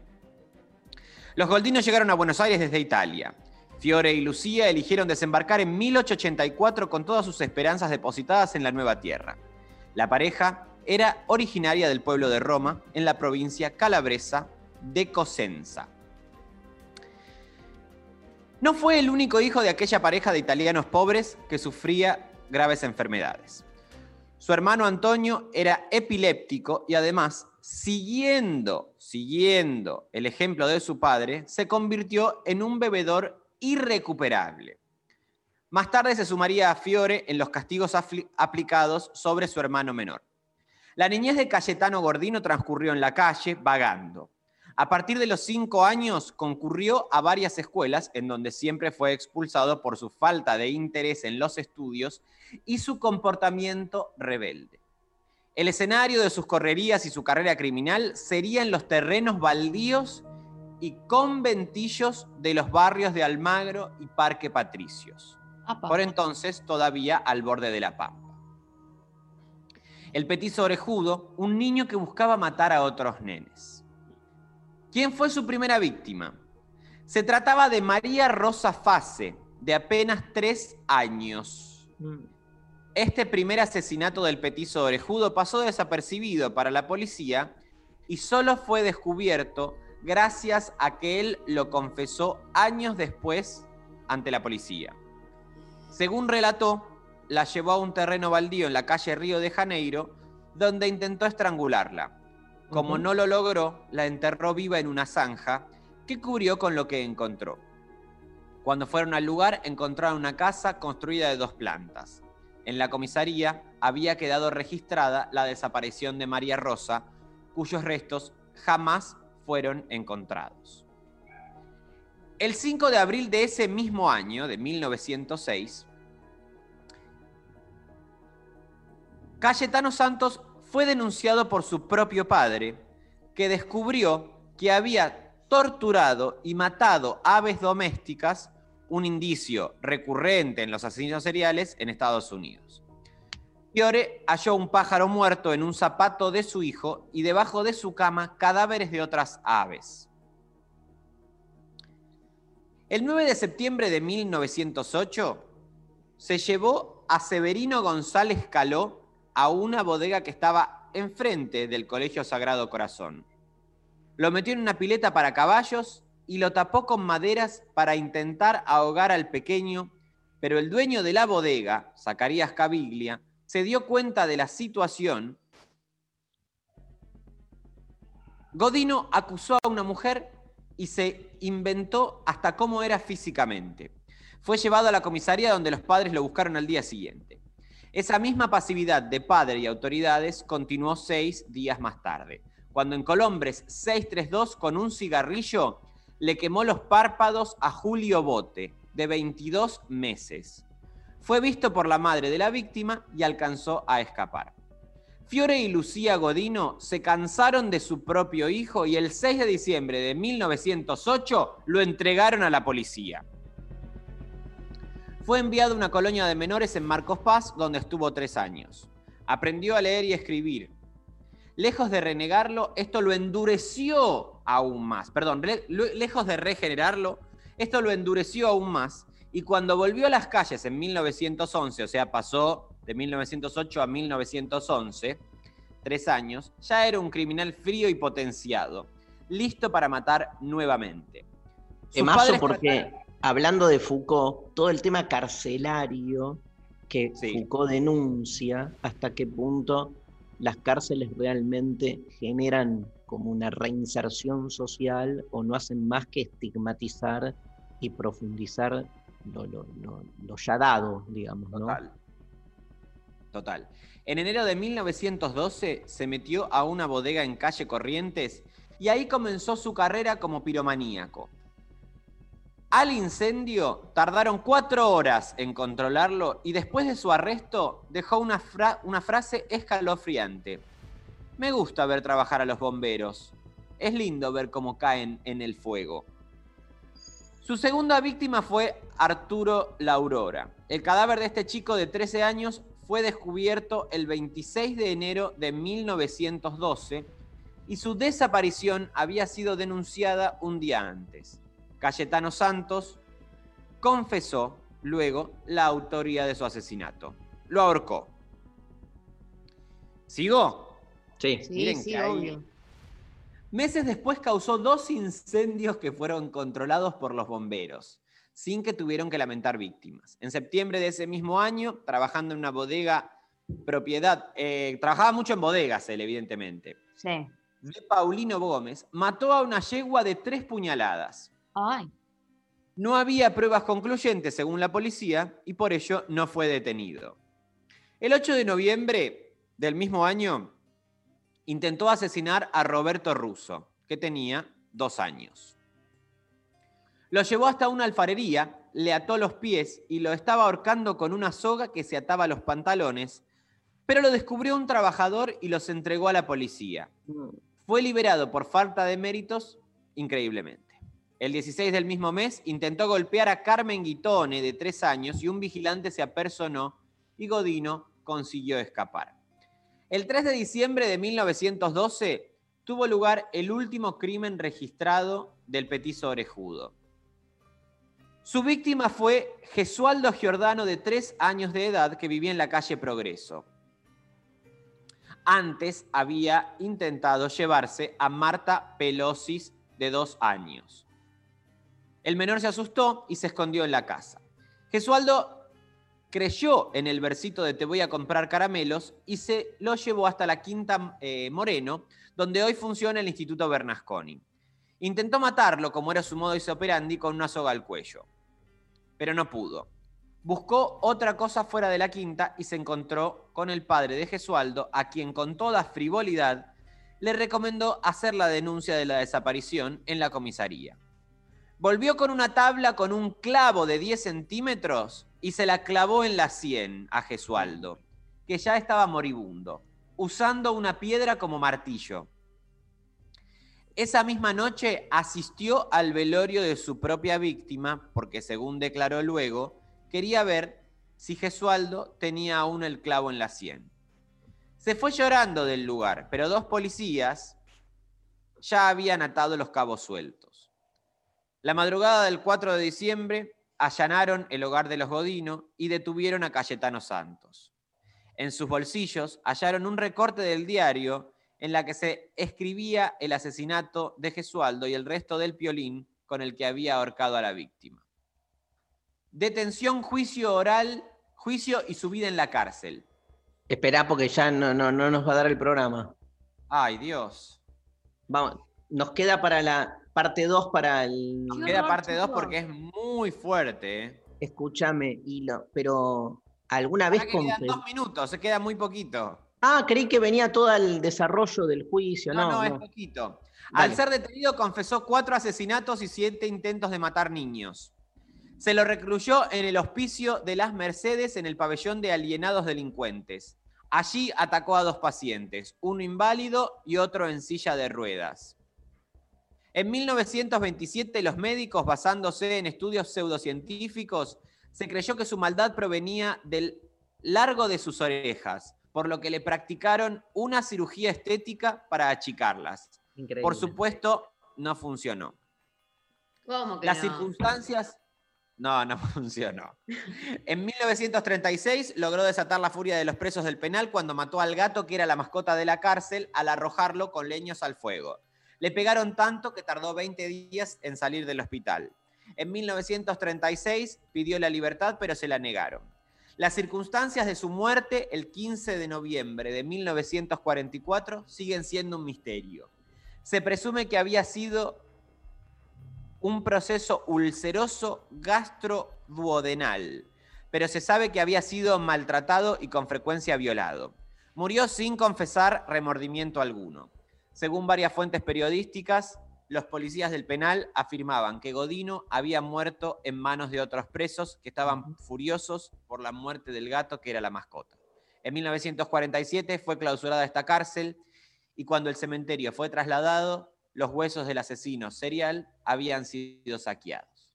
Los goldinos llegaron a Buenos Aires desde Italia. Fiore y Lucía eligieron desembarcar en 1884 con todas sus esperanzas depositadas en la nueva tierra. La pareja era originaria del pueblo de Roma, en la provincia calabresa de Cosenza. No fue el único hijo de aquella pareja de italianos pobres que sufría graves enfermedades. Su hermano Antonio era epiléptico y además, siguiendo, siguiendo el ejemplo de su padre, se convirtió en un bebedor irrecuperable. Más tarde se sumaría a Fiore en los castigos aplicados sobre su hermano menor. La niñez de Cayetano Gordino transcurrió en la calle, vagando. A partir de los cinco años concurrió a varias escuelas en donde siempre fue expulsado por su falta de interés en los estudios y su comportamiento rebelde. El escenario de sus correrías y su carrera criminal serían los terrenos baldíos y conventillos de los barrios de Almagro y Parque Patricios. Por entonces todavía al borde de la Pampa. El petiso orejudo, un niño que buscaba matar a otros nenes. ¿Quién fue su primera víctima? Se trataba de María Rosa Fase, de apenas tres años. Este primer asesinato del petiso orejudo pasó desapercibido para la policía y solo fue descubierto gracias a que él lo confesó años después ante la policía. Según relató, la llevó a un terreno baldío en la calle Río de Janeiro, donde intentó estrangularla. Como no lo logró, la enterró viva en una zanja que cubrió con lo que encontró. Cuando fueron al lugar, encontraron una casa construida de dos plantas. En la comisaría había quedado registrada la desaparición de María Rosa, cuyos restos jamás fueron encontrados. El 5 de abril de ese mismo año, de 1906, Cayetano Santos fue denunciado por su propio padre, que descubrió que había torturado y matado aves domésticas, un indicio recurrente en los asesinos seriales en Estados Unidos. Fiore halló un pájaro muerto en un zapato de su hijo y debajo de su cama cadáveres de otras aves. El 9 de septiembre de 1908 se llevó a Severino González Caló a una bodega que estaba enfrente del Colegio Sagrado Corazón. Lo metió en una pileta para caballos y lo tapó con maderas para intentar ahogar al pequeño, pero el dueño de la bodega, Zacarías Caviglia, se dio cuenta de la situación. Godino acusó a una mujer y se inventó hasta cómo era físicamente. Fue llevado a la comisaría donde los padres lo buscaron al día siguiente. Esa misma pasividad de padre y autoridades continuó seis días más tarde, cuando en Colombres 632 con un cigarrillo le quemó los párpados a Julio Bote, de 22 meses. Fue visto por la madre de la víctima y alcanzó a escapar. Fiore y Lucía Godino se cansaron de su propio hijo y el 6 de diciembre de 1908 lo entregaron a la policía. Fue enviado a una colonia de menores en Marcos Paz, donde estuvo tres años. Aprendió a leer y escribir. Lejos de renegarlo, esto lo endureció aún más. Perdón, le- lejos de regenerarlo, esto lo endureció aún más. Y cuando volvió a las calles en 1911, o sea, pasó de 1908 a 1911, tres años, ya era un criminal frío y potenciado, listo para matar nuevamente. Temazo porque, hablando de Foucault, todo el tema carcelario que Foucault denuncia, hasta qué punto las cárceles realmente generan como una reinserción social o no hacen más que estigmatizar y profundizar lo, lo- lo- lo ya dado, digamos, ¿no? Total. Total. En enero de 1912 se metió a una bodega en calle Corrientes y ahí comenzó su carrera como piromaníaco. Al incendio tardaron cuatro horas en controlarlo y después de su arresto dejó una, fra- una frase escalofriante. Me gusta ver trabajar a los bomberos. Es lindo ver cómo caen en el fuego. Su segunda víctima fue Arturo La Aurora. El cadáver de este chico de 13 años fue descubierto el 26 de enero de 1912 y su desaparición había sido denunciada un día antes. Cayetano Santos confesó luego la autoría de su asesinato. Lo ahorcó. ¿Sigo? Sí. Miren que ahí- Meses después causó dos incendios que fueron controlados por los bomberos, sin que tuvieron que lamentar víctimas. En septiembre de ese mismo año, trabajando en una bodega propiedad, eh, trabajaba mucho en bodegas, él, evidentemente, Sí. de Paulino Gómez, mató a una yegua de tres puñaladas. Ay. No había pruebas concluyentes según la policía y por ello no fue detenido. El 8 de noviembre del mismo año intentó asesinar a Roberto Russo, que tenía dos años. Lo llevó hasta una alfarería, le ató los pies y lo estaba ahorcando con una soga que se ataba a los pantalones, pero lo descubrió un trabajador y los entregó a la policía. Fue liberado por falta de méritos increíblemente. El 16 del mismo mes intentó golpear a Carmen Guitone, de tres años, y un vigilante se apersonó y Godino consiguió escapar. El 3 de diciembre de 1912 tuvo lugar el último crimen registrado del petiso orejudo. Su víctima fue Gesualdo Giordano, de tres años de edad, que vivía en la calle Progreso. Antes había intentado llevarse a Marta Pelosis, de dos años. El menor se asustó y se escondió en la casa. Gesualdo creyó en el versito de te voy a comprar caramelos y se lo llevó hasta la Quinta eh, Moreno, donde hoy funciona el Instituto Bernasconi. Intentó matarlo, como era su modo operandi, con una soga al cuello, pero no pudo. Buscó otra cosa fuera de la quinta y se encontró con el padre de Gesualdo, a quien con toda frivolidad le recomendó hacer la denuncia de la desaparición en la comisaría. Volvió con una tabla con un clavo de 10 centímetros y se la clavó en la sien a Gesualdo, que ya estaba moribundo, usando una piedra como martillo. Esa misma noche asistió al velorio de su propia víctima, porque según declaró luego, quería ver si Gesualdo tenía aún el clavo en la sien. Se fue llorando del lugar, pero dos policías ya habían atado los cabos sueltos. La madrugada del 4 de diciembre allanaron el hogar de los Godino y detuvieron a Cayetano Santos. En sus bolsillos hallaron un recorte del diario en la que se escribía el asesinato de Gesualdo y el resto del piolín con el que había ahorcado a la víctima. Detención, juicio oral, juicio y subida en la cárcel. Esperá porque ya no, no, no nos va a dar el programa. Ay, Dios. Vamos, nos queda para la parte 2 para el. Nos queda parte 2 porque es muy fuerte. ¿eh? Escúchame, Hilo, pero ¿alguna vez quedan dos minutos, se queda muy poquito. Ah, creí que venía todo el desarrollo del juicio. No, No, no, no. es poquito. Dale. Al ser detenido confesó cuatro asesinatos y siete intentos de matar niños. Se lo recluyó en el hospicio de las Mercedes en el pabellón de alienados delincuentes. Allí atacó a dos pacientes, uno inválido y otro en silla de ruedas. En 1927 los médicos, basándose en estudios pseudocientíficos, se creyó que su maldad provenía del largo de sus orejas, por lo que le practicaron una cirugía estética para achicarlas. Increíble. Por supuesto, no funcionó. ¿Cómo que Las no? circunstancias... No, no funcionó. En 1936 logró desatar la furia de los presos del penal cuando mató al gato que era la mascota de la cárcel al arrojarlo con leños al fuego. Le pegaron tanto que tardó 20 días en salir del hospital. En 1936 pidió la libertad pero se la negaron. Las circunstancias de su muerte el 15 de noviembre de 1944 siguen siendo un misterio. Se presume que había sido un proceso ulceroso gastroduodenal, pero se sabe que había sido maltratado y con frecuencia violado. Murió sin confesar remordimiento alguno. Según varias fuentes periodísticas, los policías del penal afirmaban que Godino había muerto en manos de otros presos que estaban furiosos por la muerte del gato que era la mascota. En 1947 fue clausurada esta cárcel y cuando el cementerio fue trasladado, los huesos del asesino serial habían sido saqueados.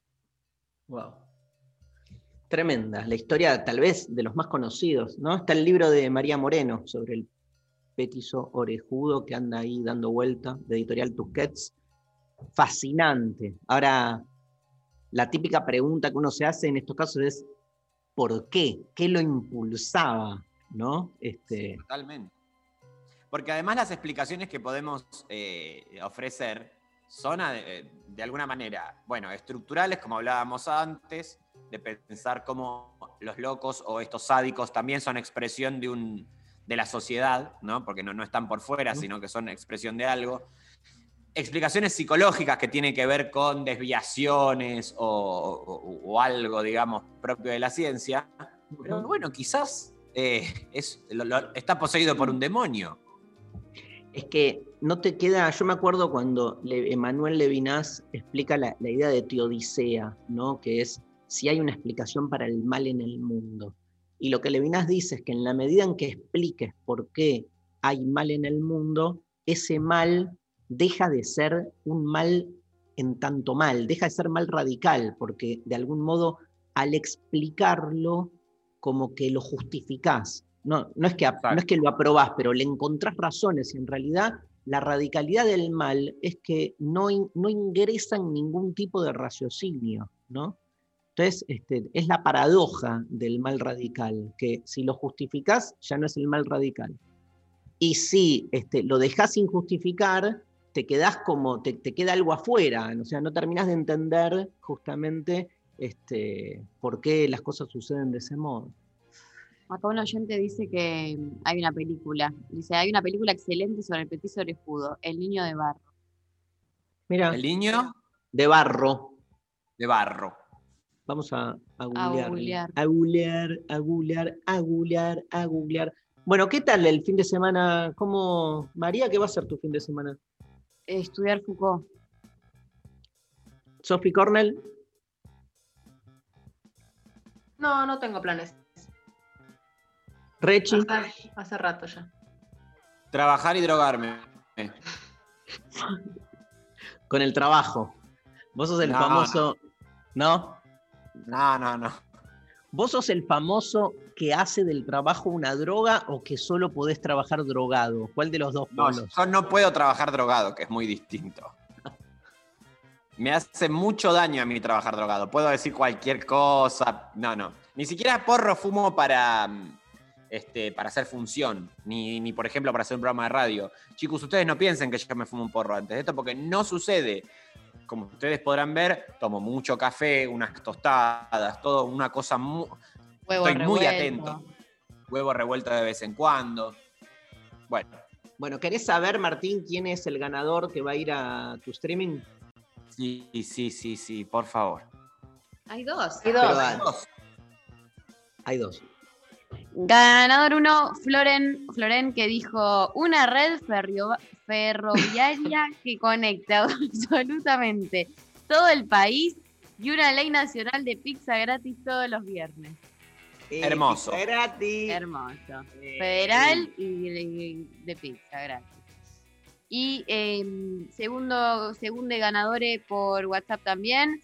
Wow. Tremenda. La historia, tal vez, de los más conocidos, ¿no? Está el libro de María Moreno sobre el petiso orejudo que anda ahí dando vuelta, de editorial Tusquets. Fascinante. Ahora, la típica pregunta que uno se hace en estos casos es: ¿por qué? ¿Qué lo impulsaba? ¿No? Este, Totalmente. Porque además las explicaciones que podemos eh, ofrecer son eh, de alguna manera, bueno, estructurales, como hablábamos antes, de pensar cómo los locos o estos sádicos también son expresión de, un, de la sociedad, ¿no? porque no, no están por fuera, sino que son expresión de algo. Explicaciones psicológicas que tienen que ver con desviaciones o, o- o algo, digamos, propio de la ciencia. Pero bueno, quizás eh, es, lo- lo- está poseído por un demonio. Es que no te queda, yo me acuerdo cuando Le- Emanuel Levinas explica la, la idea de teodicea, ¿no? Que es si hay una explicación para el mal en el mundo. Y lo que Levinas dice es que en la medida en que expliques por qué hay mal en el mundo, ese mal deja de ser un mal en tanto mal, deja de ser mal radical, porque de algún modo al explicarlo como que lo justificás. No, no, es que, no es que lo aprobás, pero le encontrás razones y en realidad la radicalidad del mal es que no, in- no ingresa en ningún tipo de raciocinio, ¿no? Entonces, este, es la paradoja del mal radical, que si lo justificás, ya no es el mal radical. Y si este, lo dejás sin justificar, te quedás como, te, te queda algo afuera, o sea, no terminás de entender justamente este, por qué las cosas suceden de ese modo. Acá un oyente dice que hay una película. Dice, hay una película excelente sobre el petiso orejudo, El niño de barro. Mira, El niño de barro. de barro. Vamos a, a googlear. A googlear, a googlear, a googlear, a googlear. Bueno, ¿qué tal el fin de semana? ¿Cómo, María, qué va a ser tu fin de semana? Estudiar Foucault. Sophie Cornell, No, no tengo planes. Rechi, Hace, hace rato ya. Trabajar y drogarme. con el trabajo. Vos sos el No, famoso. ¿No? No, no, no. ¿Vos sos el famoso que hace del trabajo una droga o que solo podés trabajar drogado? ¿Cuál de los dos No, yo no puedo trabajar drogado, que es muy distinto. Me hace mucho daño a mí trabajar drogado. Puedo decir cualquier cosa. No, no. Ni siquiera porro fumo para, mm, este, para hacer función. Ni, ni, por ejemplo, para hacer un programa de radio. Chicos, ustedes no piensen que yo me fumo un porro antes de esto, porque no sucede. Como ustedes podrán ver, tomo mucho café, unas tostadas, todo una cosa muy... Huevo Estoy muy atento. Huevo revuelto de vez en cuando. Bueno, Bueno, ¿querés saber, Martín, quién es el ganador que va a ir a tu streaming? sí, sí, sí, sí, por favor. Hay dos. Hay Pero dos. hay- Hay dos. Ganador uno, Floren, Floren, que dijo una red ferroviaria que conecta absolutamente todo el país y una ley nacional de pizza gratis todos los viernes. Hermoso. pizza gratis. Hermoso. Federal y de, de pizza gratis. Y eh, segundo, segundo ganadores por WhatsApp también,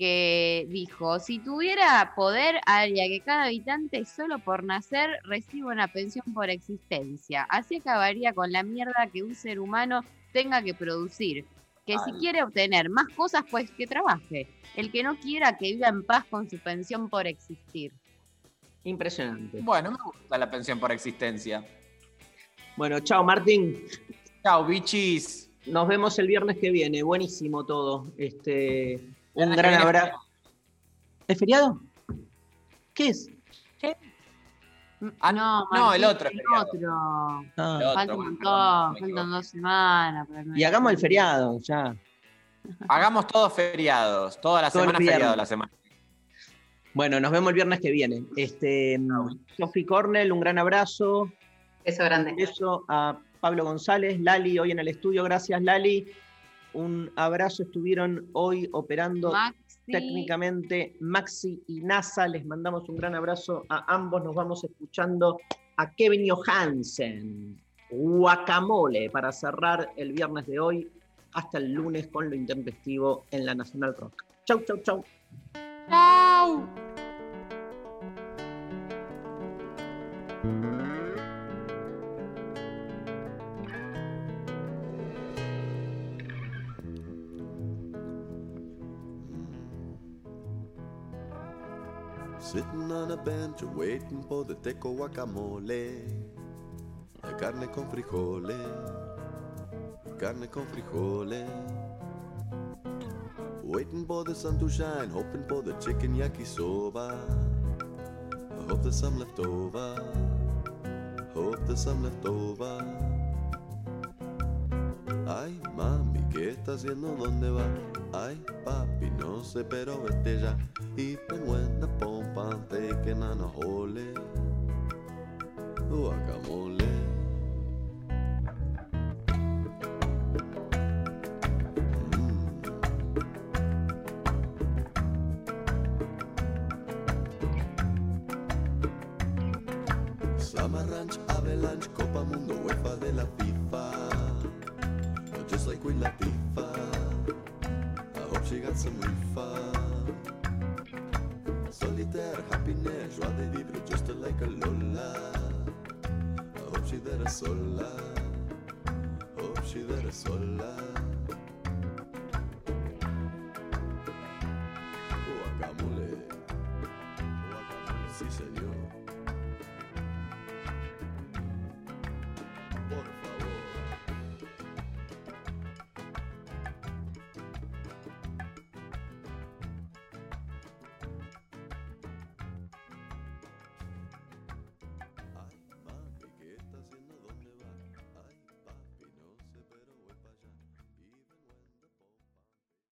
que dijo, si tuviera poder, haría que cada habitante solo por nacer reciba una pensión por existencia. Así acabaría con la mierda que un ser humano tenga que producir. Que si quiere obtener más cosas, pues que trabaje. El que no quiera, que viva en paz con su pensión por existir. Impresionante. Bueno, me gusta la pensión por existencia. Bueno, chao, Martín. Chao, bichis. Nos vemos el viernes que viene. Buenísimo todo. Este, un gran abrazo. ¿Es feriado? ¿Qué es? Ah, no, no, el otro el feriado. otro. Ah. El otro, Falta un montón, faltan dos semanas. Y hagamos el feriado, ya. Hagamos todos feriados. Toda la Todo semana feriado la semana. Bueno, nos vemos el viernes que viene. Este, Sofi Cornell, un gran abrazo. Beso grande. Un beso a Pablo González, Lali, hoy en el estudio. Gracias, Lali. Un abrazo. Estuvieron hoy operando Maxi. técnicamente Maxi y NASA. Les mandamos un gran abrazo a ambos. Nos vamos escuchando a Kevin Johansen. Guacamole para cerrar el viernes de hoy. Hasta el lunes con lo intempestivo en la Nacional Rock. Chau, chau, chau. Chao. Sitting on a bench waiting for the teco guacamole. La carne con frijoles. Carne con frijoles. Waiting for the sun to shine, hoping for the chicken yakisoba. I hope there's some left over. Hope there's some left over. Ay, mami, ¿qué está haciendo? ¿Dónde va? Ay, papi, no sé, pero vete ya. Y when the pompa taking on a hole. Guacamole.